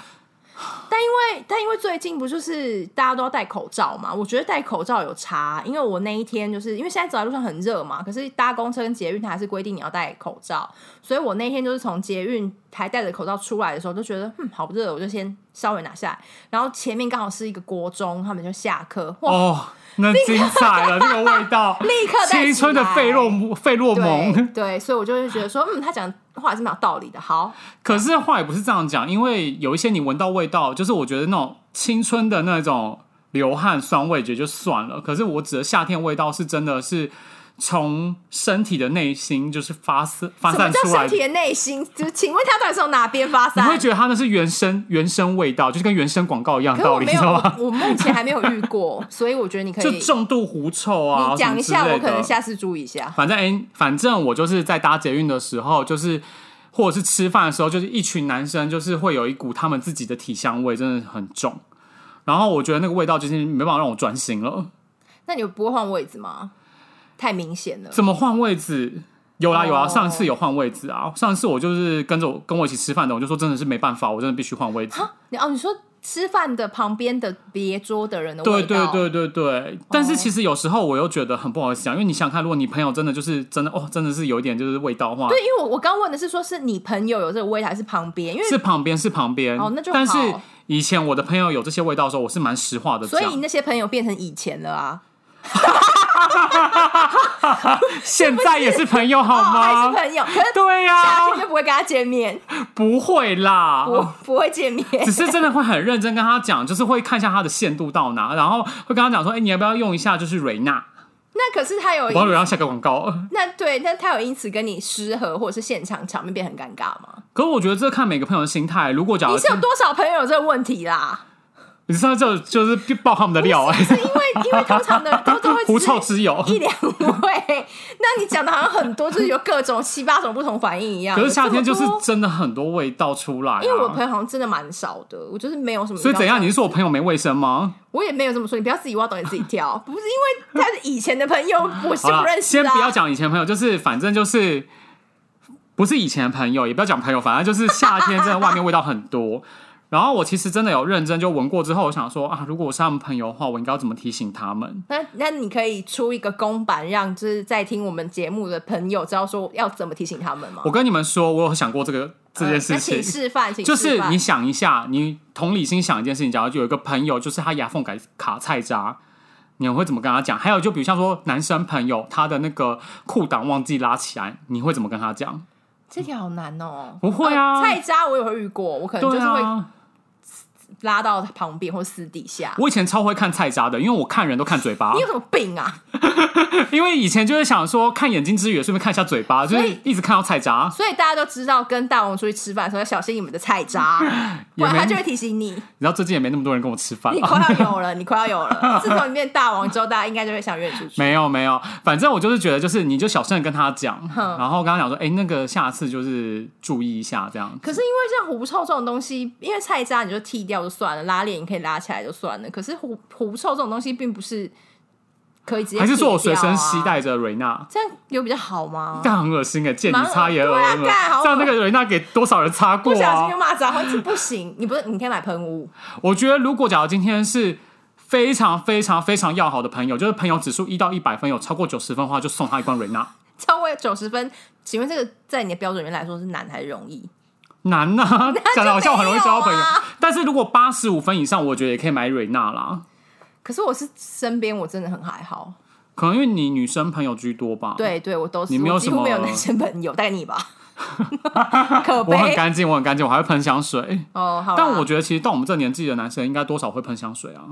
但因为但因为最近不就是大家都要戴口罩嘛？我觉得戴口罩有差，因为我那一天就是因为现在走在路上很热嘛，可是搭公车跟捷运它还是规定你要戴口罩，所以我那天就是从捷运还戴着口罩出来的时候，就觉得嗯好热，我就先稍微拿下来，然后前面刚好是一个国中，他们就下课，哇，那精彩了，这个味道，立刻青春的费洛蒙费洛对蒙。对，所以我就会觉得说，嗯，他讲的话还是蛮有道理的。好，可是话也不是这样讲，因为有一些你闻到味道，就是我觉得那种青春的那种流汗酸味觉就算了。可是我指的夏天味道是真的是从身体的内心就是发散发散出来身体的内心？就是请问他到底是从哪边发散？你会觉得他那是原生原生味道，就是跟原生广告一样道理，知道吗？我我目前还没有遇过，所以我觉得你可以就重度狐臭啊，你讲一下，我可能下次注意一下。反正哎、反正我就是在搭捷运的时候，就是或者是吃饭的时候，就是一群男生，就是会有一股他们自己的体香味，真的很重。然后我觉得那个味道就是没办法让我专心了。那你不会换位置吗？太明显了。怎么换位置？有啦有啦，哦上次有换位置啊。上次我就是跟着我跟我一起吃饭的，我就说真的是没办法，我真的必须换位置。你哦，你说吃饭的旁边的别桌的人的对味道，对对对对，但是其实有时候我又觉得很不好意思讲，因为你想想看，如果你朋友真的就是真的哦，真的是有一点就是味道的话，对，因为我我刚问的是说，是你朋友有这个味道，还是旁边？因为是旁边是旁边哦那就但是以前我的朋友有这些味道的时候，我是蛮实话的讲。所以那些朋友变成以前了啊。现在也是朋友好哦，还吗是？朋友，可是对呀、下去就不会跟他见面，不会啦，不不会见面。只是真的会很认真跟他讲，就是会看一下他的限度到哪，然后会跟他讲说，哎、你要不要用一下就是瑞娜？那可是他有我帮瑞娜下个广告。那对，那他有因此跟你失和，或者是现场场面变很尴尬吗？可是我觉得这看每个朋友的心态。如果假如你是有多少朋友有这个问题啦？你知道就就是爆他们的料、哎，是因为因为通常的 都都会狐臭之友。一两位，那你讲的好像很多，就是有各种七八种不同反应一样。可是夏天就是真的很多味道出来、啊，因为我朋友好像真的蛮少的，我就是没有什么。所以怎样？你是说我？朋友没卫生吗？我也没有这么说，你不要自己挖洞给自己跳。不是因为他是以前的朋友，我是，不认识啊。先不要讲以前朋友，就是反正就是不是以前的朋友，也不要讲朋友，反正就是夏天真的外面味道很多。然后我其实真的有认真就闻过之后，我想说啊，如果我是他们朋友的话，我应该要怎么提醒他们？那那你可以出一个公版，让就是在听我们节目的朋友知道说要怎么提醒他们吗？我跟你们说，我有想过这个这件事情示范，请就是你想一下，你同理心想一件事情，假如有一个朋友，就是他牙缝改卡菜渣，你会怎么跟他讲？还有就比如像说男生朋友，他的那个裤裆忘记拉起来，你会怎么跟他讲？这条好难哦。不会啊呃菜渣我也会遇过，我可能就对是会啊，拉到旁边或私底下。我以前超会看菜渣的，因为我看人都看嘴巴 你，有什么病啊？因为以前就是想说看眼睛之余，也顺便看一下嘴巴，就所以是一直看到菜渣。所以大家都知道，跟大王出去吃饭的时候要小心你们的菜渣，不然他就会提醒你。你知道最近也没那么多人跟我吃饭你，快要有了，你快要有了。自从你变大王之后，大家应该就会想约你出去。没有没有，反正我就是觉得，就是你就小声的跟他讲，哼然后跟他讲说，哎、那个下次就是注意一下这样子。可是因为像狐臭这种东西，因为菜渣你就剃掉就算了，拉链你可以拉起来就算了。可是狐狐臭这种东西并不是可以直接、还是说我随身携，带着瑞娜？这样有比较好吗？但很恶心哎，见你擦也恶心这样那个瑞娜给多少人擦过不小心啊就？骂脏话，这不行。你不是你可以买喷雾，我觉得如果假如今天是非常非常非常要好的朋友，就是朋友指数一到一百分有超过九十分的话，就送他一罐瑞娜。超过九十分。请问这个在你的标准里面来说是难还是容易？难呐、啊，讲的好像我很容易交到朋友啊。但是如果八十五分以上，我觉得也可以买瑞娜啦。可是我是身边我真的很还好，可能因为你女生朋友居多吧？，对对，我都是，你没有什么没有男生朋友，带你吧，可我很悲干净，我很干净，我还会喷香水。哦。好，但我觉得其实到我们这年纪的男生，应该多少会喷香水啊，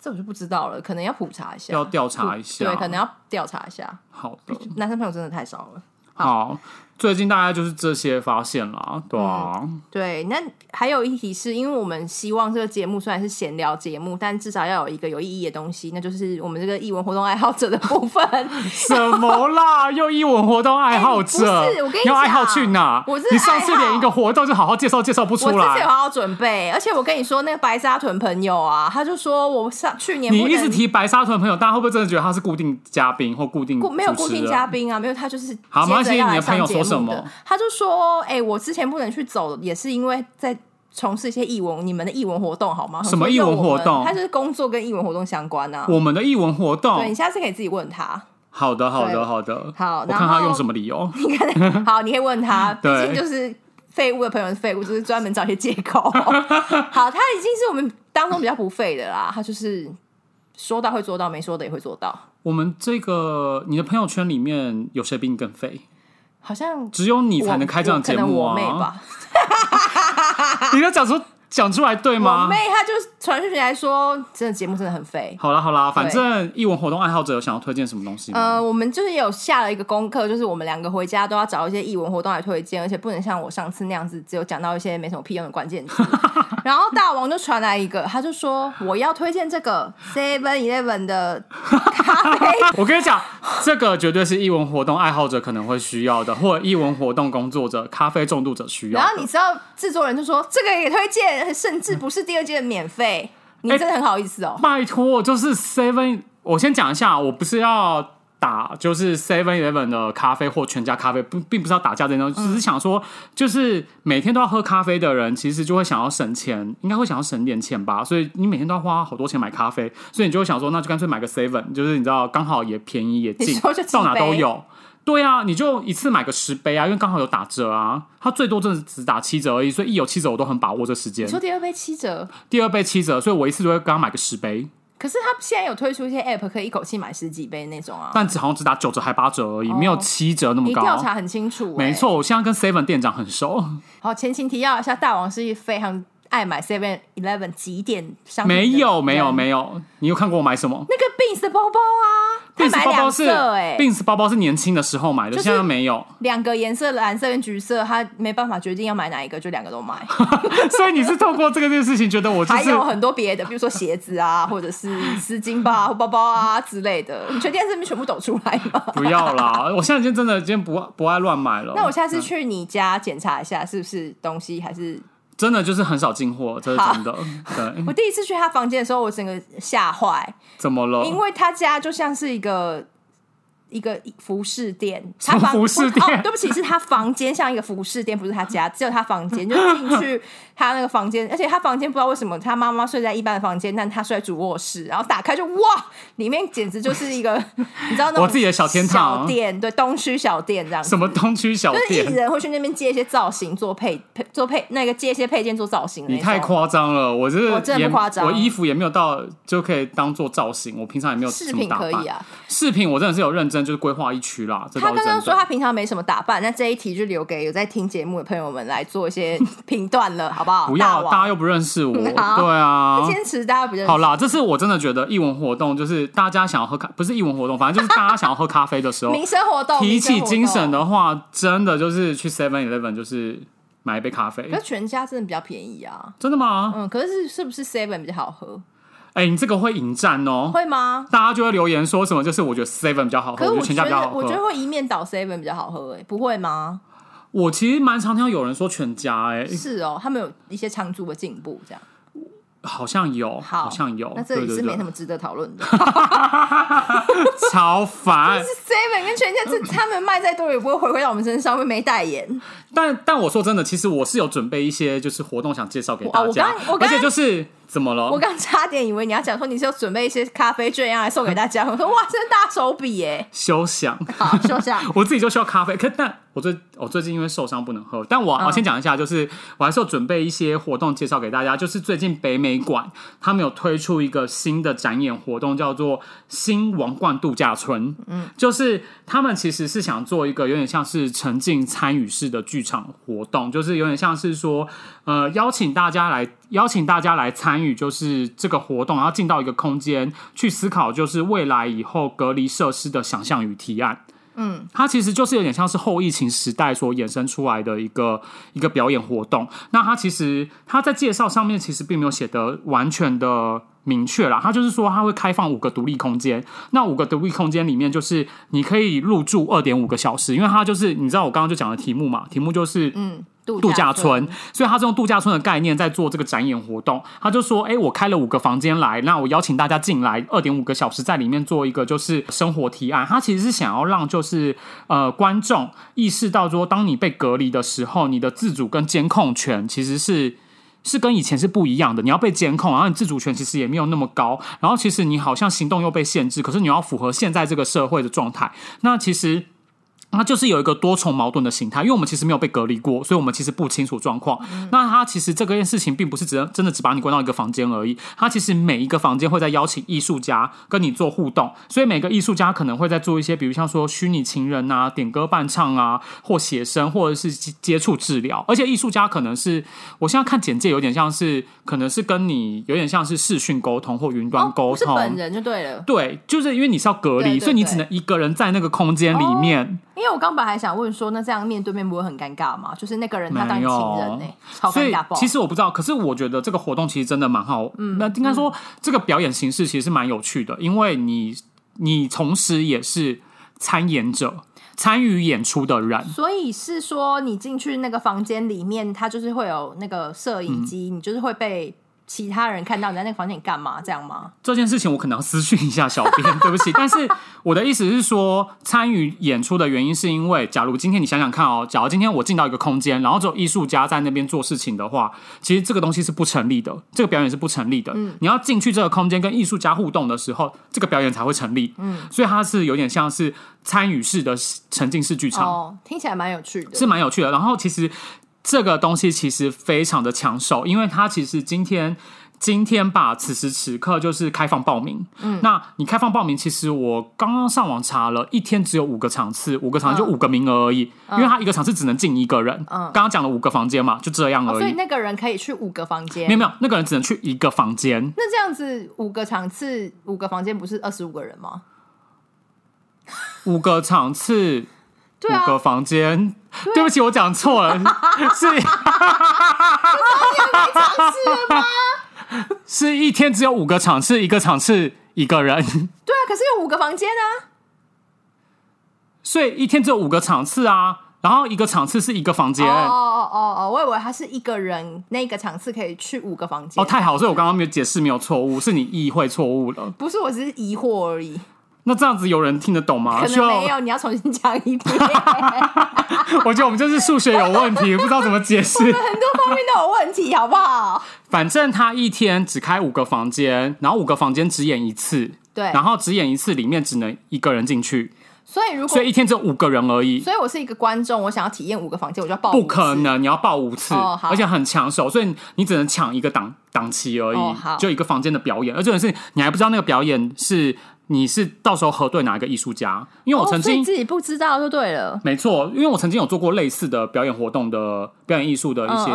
这我就不知道了，可能要普查一下，要调查一下。对，可能要调查一下。好的，男生朋友真的太少了。好，最近大概就是这些发现啦，对啊，对，那还有一题是因为我们希望这个节目虽然是闲聊节目，但至少要有一个有意义的东西，那就是我们这个译文活动爱好者的部分。什么啦？又译文活动爱好者，哎不是我跟你要爱好去哪？我是你上次连一个活动就好好介绍介绍不出来我这次有，好好准备，而且我跟你说，那个白沙屯朋友啊，他就说我上去年你一直提白沙屯朋友，大家会不会真的觉得他是固定嘉宾或固定固没有固定嘉宾啊，没有他就是好没关系你的朋友说什么他就说，哎、我之前不能去走，也是因为在。从事一些译文，你们的译文活动好吗？什么译文活动他就是工作跟译文活动相关啊。我们的译文活动对，你。下次可以自己问他。好的，好的，好的。好我看他用什么理由。你看好，你可以问他，毕对竟就是废物的朋友是废物，就是专门找一些借口。好，他已经是我们当中比较不废的啦，他就是说到会做到，没说的也会做到。我们这个你的朋友圈里面有谁比你更废？好像只有你才能开这样的节目我可能我妹啊！吧，你要讲出讲出来对吗我？妹她就传讯息来说，真的节目真的很废。好啦好啦，反正艺文活动爱好者有想要推荐什么东西吗？呃，我们就是有下了一个功课，就是我们两个回家都要找一些艺文活动来推荐，而且不能像我上次那样子，只有讲到一些没什么屁用的关键词。然后大王就传来一个，他就说我要推荐这个 Seven Eleven 的咖啡，我跟你讲，这个绝对是译文活动爱好者可能会需要的，或者译文活动工作者、咖啡重度者需要。然后你知道制作人就说这个也推荐，甚至不是第二届的免费，你真的很好意思哦。拜托，就是 Seven，我先讲一下，我不是要打，就是 Seven Eleven 的咖啡或全家咖啡，不，并不是要打架这种，只是想说，就是每天都要喝咖啡的人，其实就会想要省钱，应该会想要省点钱吧，所以你每天都要花好多钱买咖啡，所以你就会想说，那就干脆买个 Seven，就是你知道刚好也便宜也近到哪都有。对啊，你就一次买个十杯啊，因为刚好有打折啊。它最多真的只打七折而已，所以一有七折我都很把握这时间你。说第二杯七折，第二杯七折，所以我一次就会刚买个十杯。可是他现在有推出一些 app 可以一口气买十几杯那种啊，但只好像只打九折还八折而已，没有七折那么高你。调查很清楚、欸。没。错，我现在跟 Seven 店长很熟。好，前情提要一下，大王是非常爱买 Seven Eleven 几点商品没有，没有，人没有。你有看过我买什么那个 Beans 的包包啊，他？Beans 包包是色哎、Beans 包包是年轻的时候买的，就是现在没有。两个颜色，蓝色跟橘色，他没办法决定要买哪一个，就两个都买。所以你是透过这个件事情，觉得我就是还有很多别的，比如说鞋子啊，或者是丝巾吧、包包啊之类的。你确定这边全部抖出来吗？不要啦！我现在已经真的已经不不爱乱买了。那我下次去你家检查一下，是不是东西还是？真的就是很少进货，这是真的。对，我第一次去他房间的时候，我整个吓坏，怎么了？因为他家就像是一个。一个服饰店，他房服饰店哦，对不起，是他房间像一个服饰店，不是他家，只有他房间，就进去他那个房间，而且他房间不知道为什么他妈妈睡在一般的房间，但他睡在主卧室，然后打开就哇，里面简直就是一个 你知道那种我自己的小天堂小店，对，东区小店这样子什么东区小店就是艺？人会去那边接一些造型，做配配做配那个接一些配件做造型。你太夸张了！我这我真的也不夸张我衣服也没有到就可以当做造型，我平常也没有饰品。可以啊。饰品我真的是有认真，就是规划一区啦。他刚刚。说他平常没什么打扮，那这一题就留给有在听节目的朋友们来做一些 评断了，好不好？不要，大大家又不认识我。好对啊，坚持大家不认识好啦，这是我真的觉得艺文活动，就是大家想要喝咖，不是艺文活动，反正就是大家想要喝咖啡的时候，民生活动，提起精神。的话，真的就是去 Seven Eleven，就是买一杯咖啡可。是全家真的比较便宜啊，真的吗？嗯，可是是不是 Seven 比较好喝？哎、你这个会引战哦。会吗？大家就会留言说什么，就是我觉得 Seven 比较好喝，我觉可是我觉得全家比较好喝我觉得。会一面倒 Seven 比较好喝，哎，不会吗？我其实蛮常听到有人说全家、哎，是哦，他们有一些长足的进步，这样。好像有，好，好像有，那这里是没什么值得讨论的。超烦。Seven 跟全家这 他们卖再多也不会回归到我们身上，会没代言。但但我说真的，其实我是有准备一些就是活动想介绍给大哦我家，刚我刚而且就是怎么了？我刚差点以为你要讲说你是要准备一些咖啡券要来送给大家，我说哇，真大手笔耶！休想。好，休想 我自己就需要咖啡，可但我最我最近因为受伤不能喝，但我、嗯我先讲一下，就是我还是有准备一些活动介绍给大家，就是最近北美馆他们有推出一个新的展演活动，叫做新王冠度假村，嗯，就是他们其实是想做一个有点像是沉浸参与式的剧场活动，就是有点像是说，呃，邀请大家来邀请大家来参与，就是这个活动，然后进到一个空间去思考，就是未来以后隔离设施的想象与提案。嗯它其实就是有点像是后疫情时代所衍生出来的一个一个表演活动。那它其实它在介绍上面其实并没有写的完全的明确啦，他就是说他会开放五个独立空间，那五个独立空间里面就是你可以入住二点五个小时，因为他就是你知道我刚刚就讲的题目嘛，题目就是嗯，度度假村村，所以他是用度假村的概念在做这个展演活动。他就说：“哎、我开了五个房间来，那我邀请大家进来，二点五个小时在里面做一个就是生活提案。他其实是想要让就是呃观众意识到说，当你被隔离的时候，你的自主跟监控权其实是。”是跟以前是不一样的，你要被监控，然后你自主权其实也没有那么高，然后其实你好像行动又被限制，可是你要符合现在这个社会的状态，那其实它就是有一个多重矛盾的形态，因为我们其实没有被隔离过，所以我们其实不清楚状况。那它其实这个件事情并不是只真的只把你关到一个房间而已，它其实每一个房间会在邀请艺术家跟你做互动，所以每个艺术家可能会在做一些，比如像说虚拟情人啊、点歌伴唱啊，或写生，或者是接接触治疗，而且艺术家可能是我现在看简介有点像是，可能是跟你有点像是视讯沟通或云端哦不是沟通。本人就对了。对，就是因为你是要隔离，对对所以你只能一个人在那个空间里面。因为我刚本来还想问说，那这样面对面不会很尴尬吗？就是那个人他当情人呢、超所以尴尬爆。其实我不知道，可是我觉得这个活动其实真的蛮好。嗯，那应该说这个表演形式其实是蛮有趣的，因为你你同时也是参演者，参与演出的人。所以是说，你进去那个房间里面，它就是会有那个摄影机，嗯你就是会被其他人看到你在那个房间里干嘛，这样吗？这件事情我可能要私讯一下小编，对不起。但是我的意思是说，参与演出的原因是因为，假如今天你想想看哦，假如今天我进到一个空间，然后只有艺术家在那边做事情的话，其实这个东西是不成立的，这个表演是不成立的。嗯你要进去这个空间跟艺术家互动的时候，这个表演才会成立。嗯，所以它是有点像是参与式的沉浸式剧场。哦，听起来蛮有趣的。是蛮有趣的。然后其实这个东西其实非常的抢手，因为它其实今天今天吧，此时此刻就是开放报名。嗯，那你开放报名，其实我刚刚上网查了，一天只有五个场次，五个场次就五个名额而已，因为他一个场次只能进一个人。嗯，刚刚讲了五个房间嘛，就这样而已。所以那个人可以去五个房间？没有没有，那个人只能去一个房间。那这样子五个场次，五个房间不是二十五个人吗？五个场次，五个房间。对不起，我讲错了，是。是一天只有五个场次，一个场次一个人。对啊，可是有五个房间啊。所以一天只有五个场次啊，然后一个场次是一个房间。哦哦哦哦，我以为他是一个人，那个场次可以去五个房间。哦，太好，所以我刚刚没有解释没有错误，是你意会错误了。不是，我只是疑惑而已。那这样子有人听得懂吗？可能没有，你要重新讲一遍。我觉得我们就是数学有问题，不知道怎么解释。很多方面都有问题，好不好？反正他一天只开五个房间，然后五个房间只演一次，对，然后只演一次，里面只能一个人进去。所以如果所以一天只有五个人而已。所以我是一个观众，我想要体验五个房间，我就要报。不可能，你要报五次，而且很抢手，所以你只能抢一个档档期而已，就一个房间的表演，而且是你还不知道那个表演是。你是到时候核对哪一个艺术家？因为我曾经自己不知道就对了。没错，因为我曾经有做过类似的表演活动的表演艺术的一些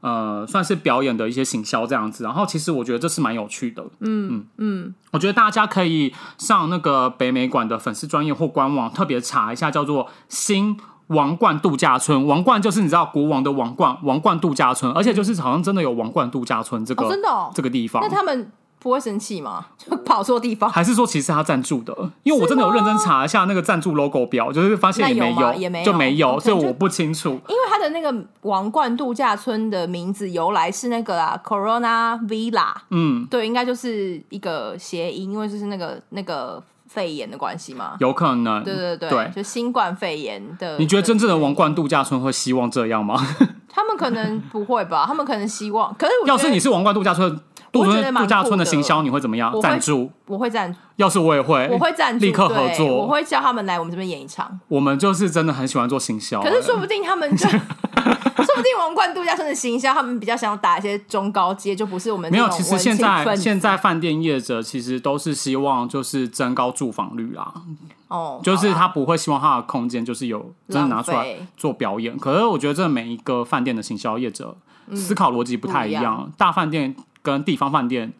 呃，算是表演的一些行销这样子。然后其实我觉得这是蛮有趣的。嗯嗯嗯，我觉得大家可以上那个北美馆的粉丝专业或官网，特别查一下叫做新王冠度假村。王冠就是你知道国王的王冠，王冠度假村，而且就是好像真的有王冠度假村这个真的这个地方。那他们。不会生气吗？就跑错地方，还是说其实他赞助的？因为我真的有认真查一下那个赞助 logo 表，就是发现也没有，也没有，就没有，所以我不清楚。因为他的那个王冠度假村的名字由来是那个啦，Corona Villa。嗯，对，应该就是一个谐音，因为就是那个那个肺炎的关系嘛，有可能。对对对，就新冠肺炎的。你觉得真正的王冠度假村会希望这样吗？他们可能不会吧，他们可能希望。可是，要是你是王冠度假村。度度假村的行销你会怎么样？赞助？我会赞助。要是我也会，我会赞助，立刻合作。我会叫他们来我们这边演一场。我们就是真的很喜欢做行销。可是说不定他们就，说不定王冠度假村的行销，他们比较想要打一些中高阶，就不是我们没有。其实现在现在饭店业者其实都是希望就是增高住房率啦。哦，就是他不会希望他的空间就是有真的拿出来做表演。可是我觉得这每一个饭店的行销业者思考逻辑不太一样，大饭店。跟地方饭店。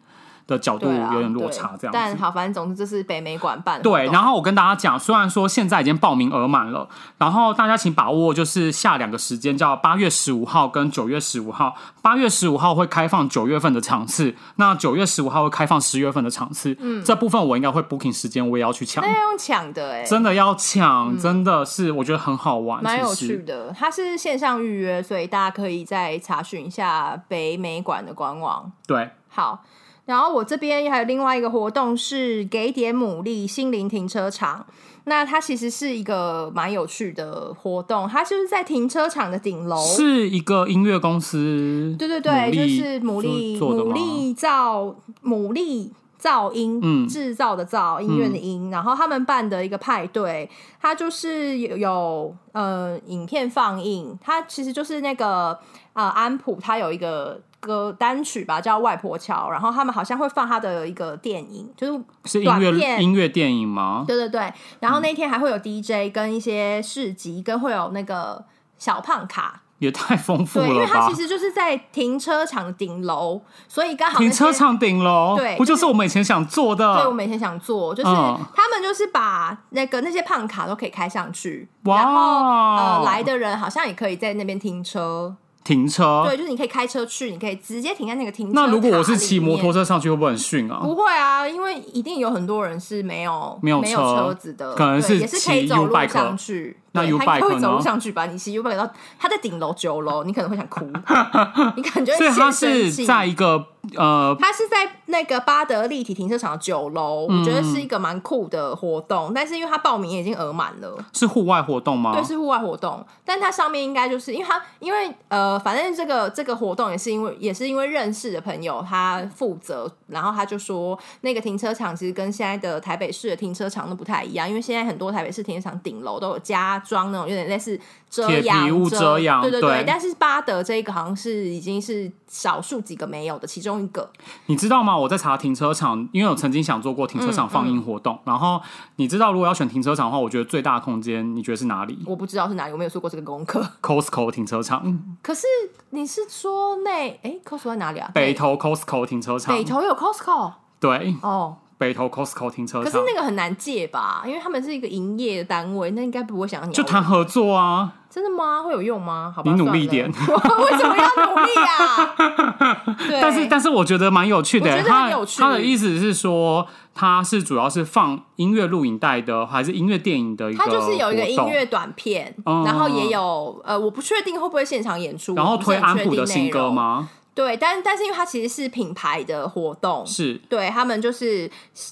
的角度有点落差，这样。但好，反正总之这是北美馆办。对，然后我跟大家讲，虽然说现在已经报名额满了，然后大家请把握，就是下两个时间，叫八月十五号跟九月十五号。八月十五号会开放九月份的场次，那九月十五号会开放十月份的场次。嗯，这部分我应该会 booking 时间，我也要去抢。那要用抢的，哎，真的要抢，真的是我觉得很好玩，蛮有趣的。它是线上预约，所以大家可以再查询一下北美馆的官网。对，好。然后我这边还有另外一个活动是给点牡蛎心灵停车场，那它其实是一个蛮有趣的活动，它就是在停车场的顶楼，是一个音乐公司，对对对，就是牡蛎牡蛎造牡蛎噪音制造的噪音乐的音，然后他们办的一个派对，它就是有有呃影片放映，它其实就是那个啊安普，他有一个。歌单曲吧，叫《外婆桥》，然后他们好像会放他的一个电影，就是是音乐音乐电影吗？对对对，然后那天还会有 DJ 跟一些市集，跟会有那个小胖卡，也太丰富了吧！因为它其实就是在停车场顶楼，所以刚好停车场顶楼，对，不就是我们以前想做的？对，我们以前想做，就是他们就是把那个那些胖卡都可以开上去，然后呃来的人好像也可以在那边停车。停车对，就是你可以开车去，你可以直接停在那个停车。那如果我是骑摩托车上去，会不会很逊啊？不会啊，因为一定有很多人是没有没有车子的，可能是也是可以走路上去。那 U bike 会走路上去吧？你骑 U bike 到他在顶楼九楼，你可能会想哭，你感觉所以他是在一个呃，他是在那个巴德立体停车场九楼，我觉得是一个蛮酷的活动。但是因为他报名已经额满了，是户外活动吗？对，是户外活动。但它上面应该就是因为他因为呃，反正这个这个活动也是因为也是因为认识的朋友，他负责然后他就说那个停车场其实跟现在的台北市的停车场都不太一样，因为现在很多台北市停车场顶楼都有加装那种有点类似遮铁皮阳屋遮阳对对对但是巴德这一个好像是已经是少数几个没有的其中一个。你知道吗？我在查停车场，因为我曾经想做过停车场放映活动。然后你知道，如果要选停车场的话，我觉得最大的空间，你觉得是哪里我不知道是哪里，我没有做过这个功课。？Costco 停车场，可是你是说那哎，Costco 在哪里啊？北投 Costco 停车场北，投有 Costco 对，哦，北投 Costco 停车可是，那个很难借吧？因为他们是一个营业的单位，那应该不会想要你就谈合作啊。真的吗？会有用吗？好吧，你努力点 为什么要努力啊？对，但是，但是我觉得蛮有趣的、我觉得他很有趣他的意思是说，他是主要是放音乐录影带的，还是音乐电影的一个他就是有一个音乐短片，嗯然后也有呃，我不确定会不会现场演出，然后推安普的新歌容？吗？对，但但是因为它其实是品牌的活动，是对他们就是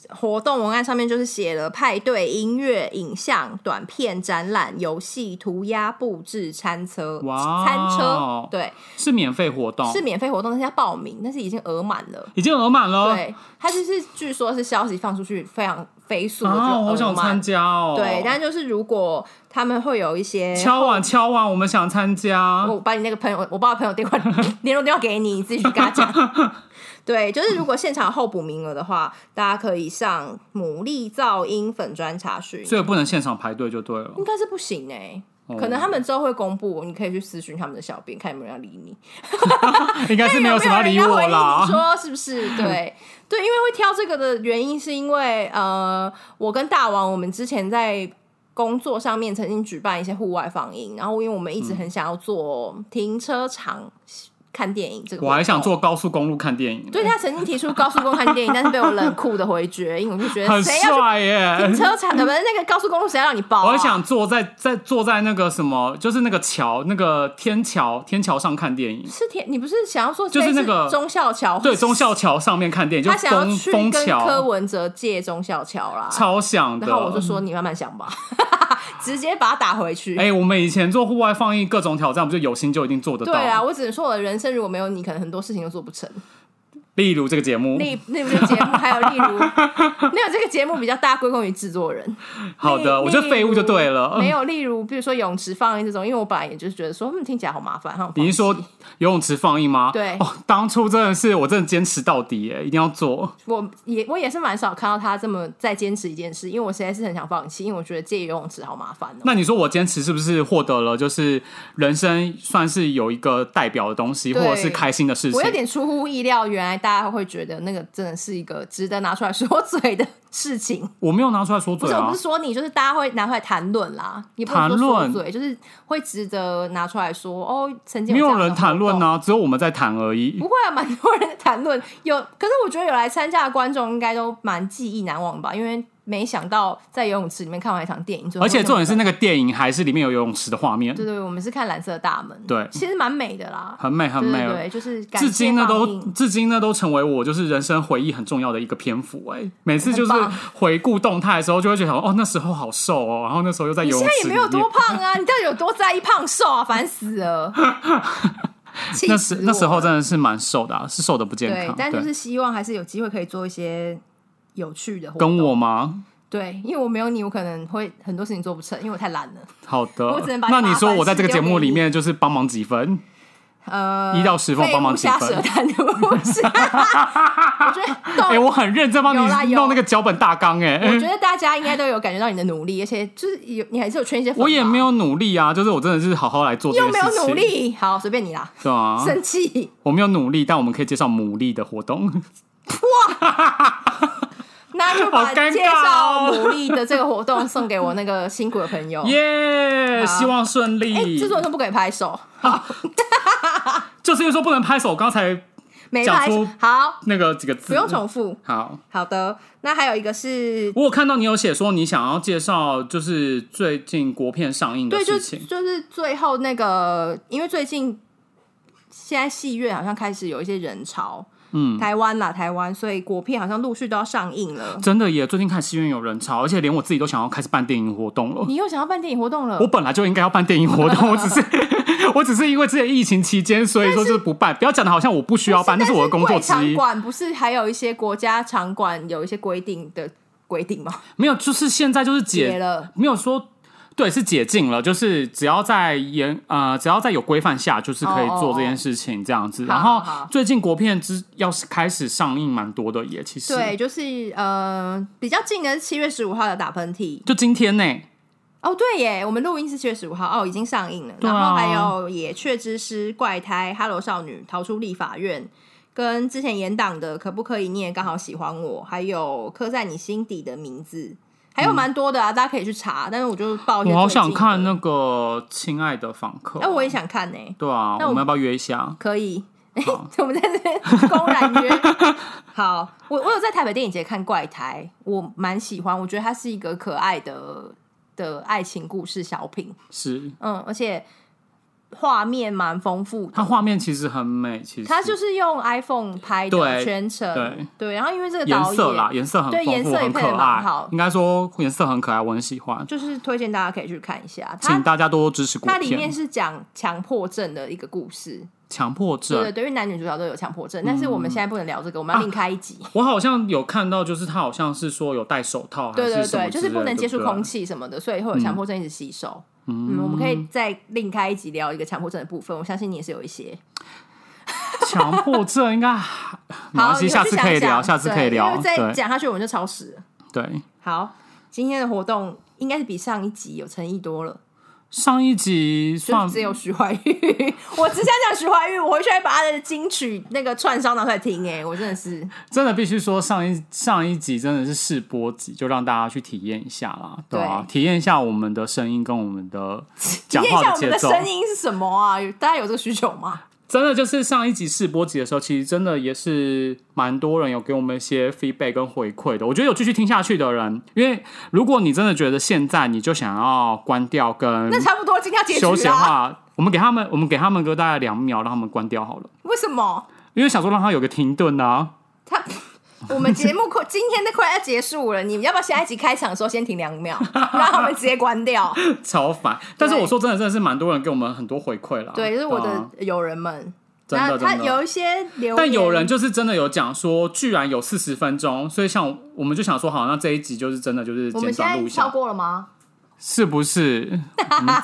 活动文案上面就是写了派对、音乐、影像、短片、展览、游戏、涂鸦、布置、餐车、哇餐车，对，是免费活动，是免费活动，但是要报名，但是已经额满了。已经额满了。对，它就是据说是消息放出去非常飞速好想参加哦。对，但就是如果他们会有一些敲碗敲碗，我们想参加。我把你那个朋友，我把我朋友电话 联络电话给你，你自己去跟他讲。对，就是如果现场候补名额的话，大家可以上牡蛎噪音粉砖查询，所以不能现场排队就对了。应该是不行哎、哦可能他们之后会公布，你可以去私讯他们的小编，看有没有人要理你。应该是没有什么要理我啦。说是不是？对 对，因为会挑这个的原因，是因为呃，我跟大王我们之前在工作上面曾经举办一些户外放映，然后因为我们一直很想要做停车场看电影这个，我还想。坐高速公路看电影，对他曾经提出高速公路看电影，但是被我冷酷的回绝，因为我就觉得很帅耶。停车场的，不是那个高速公路谁要让你包、啊？我还想坐在在坐在那个什么，就是那个桥，那个天桥天桥上看电影，是天，你不是想要说就是那个忠孝桥？对，忠孝桥上面看电影，就他想要枫去跟柯，文哲借忠孝桥啦，超想的。然后我就说你慢慢想吧，直接把他打回去。哎、我们以前做户外放映各种挑战，不就有心就一定做得到？对啊，我只能说我的人生如果没有你，可能很多事情都做不成。例如这个节目，例例如这个节目，还有例如，没有这个节目比较大归功于制作人。好的，我觉得废物就对了。没有，例如比如说泳池放映这种，因为我本来也就是觉得说，嗯，听起来好麻烦哈。你是说游泳池放映吗？对哦，当初真的是我真的坚持到底耶，一定要做。我也我也是蛮少看到他这么在坚持一件事，因为我实在是很想放弃，因为我觉得借游泳池好麻烦哦。那你说我坚持是不是获得了就是人生算是有一个代表的东西，或者是开心的事情我？有点出乎意料，原来大家会觉得那个真的是一个值得拿出来说嘴的事情。我没有拿出来说嘴不是，我啊不是，说你，就是大家会拿出来谈论啦，你不能说谈论说嘴，就是会值得拿出来说哦，曾经没有人谈论活动。啊，只有我们在谈而已不。会啊，蛮多人谈论。有，可是我觉得有来参加的观众应该都蛮记忆难忘吧，因为没想到在游泳池里面看完一场电影，而且重点是那个电影还是里面有游泳池的画面，对对，我们是看蓝色大门，对其实蛮美的啦，很美很美。对对对，就是感至今呢都至今呢都成为我就是人生回忆很重要的一个篇幅哎、每次就是回顾动态的时候，就会觉得哦那时候好瘦哦，然后那时候又在游泳你现在也没有多。胖啊，你到底有多在意胖瘦啊？烦死了！那时那时候真的是蛮瘦的、啊，是瘦的不健康。，对但就是希望还是有机会可以做一些有趣的活跟。我吗？对，因为我没有你，我可能会很多事情做不成，因为我太懒了。好的 我只能把，你那你说我在这个节目里面就是帮忙几分？呃，一到十分我帮忙几分废物瞎舌谈的不是？我觉得动 哎、我很认真帮你弄那个脚本大纲哎、我觉得大家应该都有感觉到你的努力，而且就是有你还是有圈一些粉。我也没有努力啊，就是我真的是好好来做这又没。有努，力，好随便你啦，是啊，生气。我没有努力，但我们可以介绍牡蛎的活动。那就把介哦绍牡蛎的这个活动送给我那个辛苦的朋友。耶、好希望顺哎，利。制作人都不给拍手，好就是因为说不能拍手，我刚才没拍出。好，那个几个字不用重复。好。好的，那还有一个是，我有看到你有写说你想要介绍，就是最近国片上映的对，就。就是最后那个，因为最近现在戏院好像开始有一些人潮，嗯，台湾啦，台湾，所以国片好像陆续都要上映了。真的耶！最近看戏院有人潮，而且连我自己都想要开始办电影活动了。你又想要办电影活动了？我本来就应该要办电影活动，我只是 我只是因为这些疫情期间，所以说就是不办。不要讲的好像我不需要办，那是我的工作之一。场馆不是还有一些国家场馆有一些规定的规定吗？没有，就是现在就是解了，没有说。对，是解禁了，就是只要在严呃，只要在有规范下，就是可以做这件事情这样子。然后最近国片之要是开始上映蛮多的，耶其实对，就是呃比较近的是七月十五号的打喷嚏，就今天呢。哦，对耶，我们录音是七月十五号，哦，已经上映了。然后还有《野雀之师》、怪胎、Hello 少女、逃出立法院，跟之前演档的可不可以你也刚好喜欢我，还有刻在你心底的名字。还有蛮多的啊，大家可以去查。但是我就报。我好想看那个《亲爱的访客》。哎，我也想看呢。对啊，我们要不要约一下？可以。哎 我们在这边公然约。好，我我有在台北电影节看《怪胎》，我蛮喜欢。我觉得它是一个可爱的的爱情故事小品。是。嗯，而且。画面蛮丰富，它画面其实很美，其实它就是用 iPhone 拍的全程，对对。然后因为这个颜色啦，颜色很对，颜色也配的蛮好，应该说颜色很可爱，我很喜欢。就是推荐大家可以去看一下，请大家多多支持。它里面是讲强迫症的一个故事，强迫症对对，因为男女主角都有强迫症，但是我们现在不能聊这个，我们要另开一集。我好像有看到，就是他好像是说有戴手套，对对对，就是不能接触空气什么的，所以会有强迫症一直吸收。嗯，我们可以再另开一集聊一个强迫症的部分。我相信你也是有一些强迫症，应该 好，下次可以聊，下次可以聊。再讲下去我们就超时了。对，好，今天的活动应该是比上一集有诚意多了。上一集算只有徐怀钰，我只想讲徐怀钰，我回去还把他的金曲那个串烧拿出来听，哎，我真的是。真的必须说上一上一集真的是试播集，就让大家去体验一下啦，对啊，体验一下我们的声音跟我们的讲话的节奏，声音是什么啊？大家有这个需求吗？真的就是上一集试播集的时候，其实真的也是蛮多人有给我们一些 feedback 跟回馈的。我觉得有继续听下去的人，因为如果你真的觉得现在你就想要关掉跟那差不多今天结束的话，我们给他们我们给他们个大概两秒，让他们关掉好了。为什么？因为想说让他有个停顿啊。他。我们节目快今天都快要结束了，你们要不要下一集开场的时候先停两秒，让他们直接关掉？超烦！但是我说真的，真的是蛮多人给我们很多回馈了。对，就是我的友人们，真的他有一些留，但有人就是真的有讲说，居然有四十分钟，所以像我们就想说，好，那这一集就是真的就是我们现在超过了吗？是不是？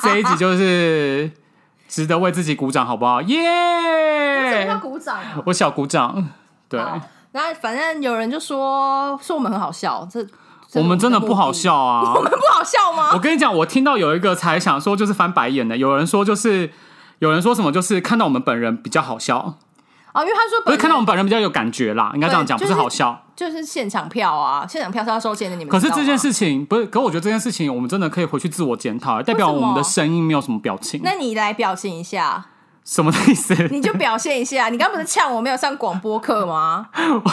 这一集就是值得为自己鼓掌，好不好？耶！要鼓掌，我小鼓掌，对。那反正有人就说说我们很好笑，这我们真的不好笑啊！我们不好笑吗？我跟你讲，我听到有一个才想说就是翻白眼的，有人说就是有人说什么就是看到我们本人比较好笑哦，因为他说不是看到我们本人比较有感觉啦，应该这样讲，不是好笑，就是现场票啊，现场票是要收钱的，你们可是这件事情不是？可我觉得这件事情我们真的可以回去自我检讨，代表我们的声音没有什么表情。那你来表情一下。什么意思？你就表现一下。你刚不是呛我没有上广播课吗？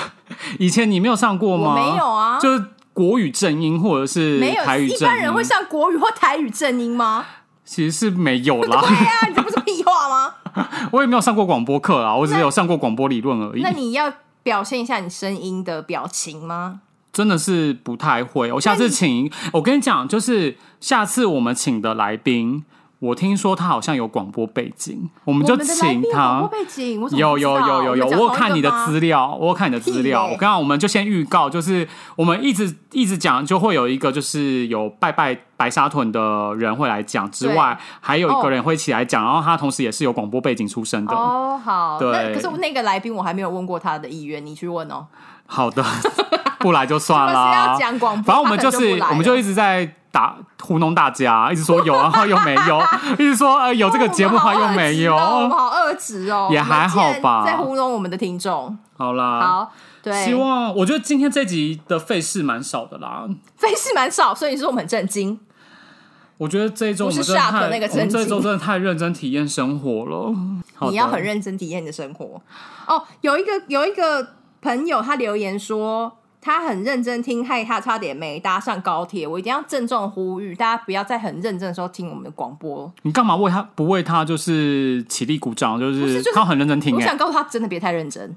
以前你没有上过吗？没有啊，就是国语正音或者是台语正音。一般人会上国语或台语正音吗？其实是没有啦。对啊，你这不是屁话吗？我也没有上过广播课啊，我只是有上过广播理论而已。那你要表现一下你声音的表情吗？真的是不太会。我下次请，我跟你讲，就是下次我们请的来宾。我听说他好像有广播背景，我们就请他。有有有有有，我有看你的资料，我有看你的资料。我刚刚我们就先预告，就是我们一直一直讲，就会有一个就是有拜拜白沙屯的人会来讲之外，还有一个人会起来讲，然后他同时也是有广播背景出身的。哦，好，对。可是那个来宾我还没有问过他的意愿，你去问哦。好的，不来就算了。要讲广播，反正我们就是我们就一直在。打糊弄大家，一直说有，然后又没有，一直说呃有这个节目，话又没有，好恶质哦，也还好吧，在糊弄我们的听众。好啦，好，对，希望我觉得今天这集的费事蛮少的啦，费事蛮少，所以说我们很震惊。我觉得这一周我们真的太，我们这一周真的太认真体验生活了。你要很认真体验你的生活哦。有一个有一个朋友他留言说。他很认真听，害他差点没搭上高铁。我一定要郑重呼吁大家，不要在很认真的时候听我们的广播。你干嘛为他不为他就是起立鼓掌？就是他很认真听。我想告诉他，真的别太认真。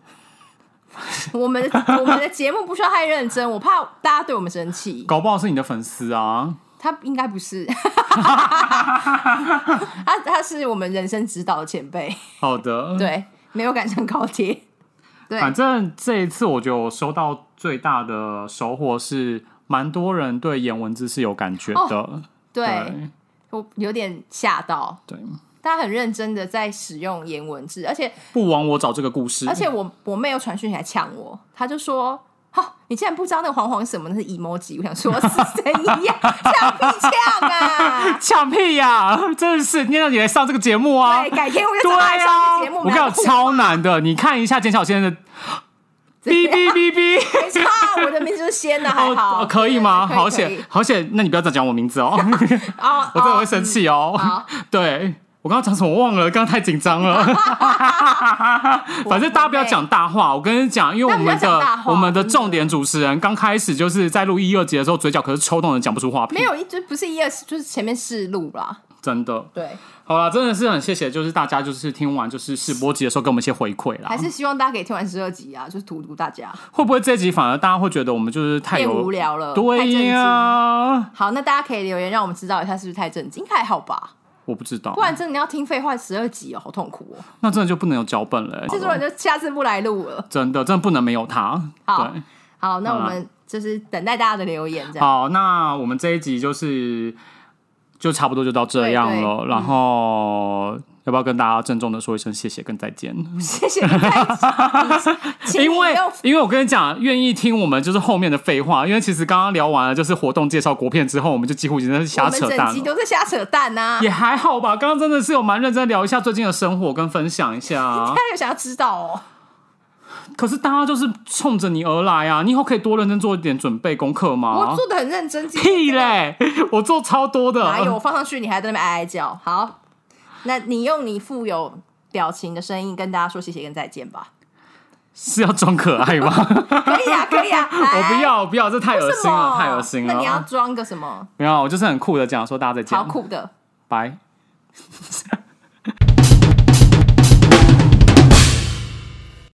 我们我们的节目不需要太认真，我怕大家对我们生气。搞不好是你的粉丝啊。他应该不是，他他是我们人生指导的前辈。好的，对，没有赶上高铁。对，反正这一次我觉得我收到最大的收获是，蛮多人对颜文字是有感觉的。对，我有点吓到。对，大家很认真的在使用颜文字，而且不枉我找这个故事。而且我我妹有传讯来呛我，她就说。你竟然不知道那个黄黄什么？那是 emoji。我想说是谁呀？呛屁呛啊！呛屁呀！真的是，你让你来上这个节目啊！对，改天我就来上这个节目。我靠，超难的！你看一下简小先生的，哔哔哔哔，没错，我的名字是仙的，还好，可以吗？好险，好险！那你不要再讲我名字哦，我真的会生气哦。对。我刚刚讲什么忘了，刚刚太紧张了。反正大家不要讲大话，我跟你讲，因为我们的我们的重点主持人刚开始就是在录一二集的时候，嘴角可是抽动的讲不出话。没有一直不是一二，就是前面试录啦。真的，对，好了，真的是很谢谢，就是大家就是听完就是试播集的时候给我们一些回馈啦。还是希望大家可以听完十二集啊，就是荼毒大家。会不会这集反而大家会觉得我们就是太无聊了？对呀。好，那大家可以留言让我们知道一下是不是太震惊？还好吧。我不知道，不然真的你要听废话十二集哦，好痛苦哦。那真的就不能有脚本了，制作人就下次不来录了。真的，真的不能没有他。好，好，那我们就是等待大家的留言。这样好，那我们这一集就是就差不多就到这样了，然后。要不要跟大家郑重的说一声谢谢跟再见？谢谢，因为因为我跟你讲，愿意听我们就是后面的废话，因为其实刚刚聊完了就是活动介绍国片之后，我们就几乎已经是瞎扯淡了，都是瞎扯淡呐，也还好吧。刚刚真的是有蛮认真聊一下最近的生活，跟分享一下。大家有想要知道哦，可是大家就是冲着你而来啊！你以后可以多认真做一点准备功课吗？我做的很认真，屁嘞！我做超多的，哪有我放上去你还在那边哀哀叫？好。那你用你富有表情的声音跟大家说谢谢跟再见吧。是要装可爱吗？可以啊，可以啊。我不要，我不要，这太恶心了，太恶心了。那你要装个什么？没有，我就是很酷的讲说大家再见。好酷的，拜。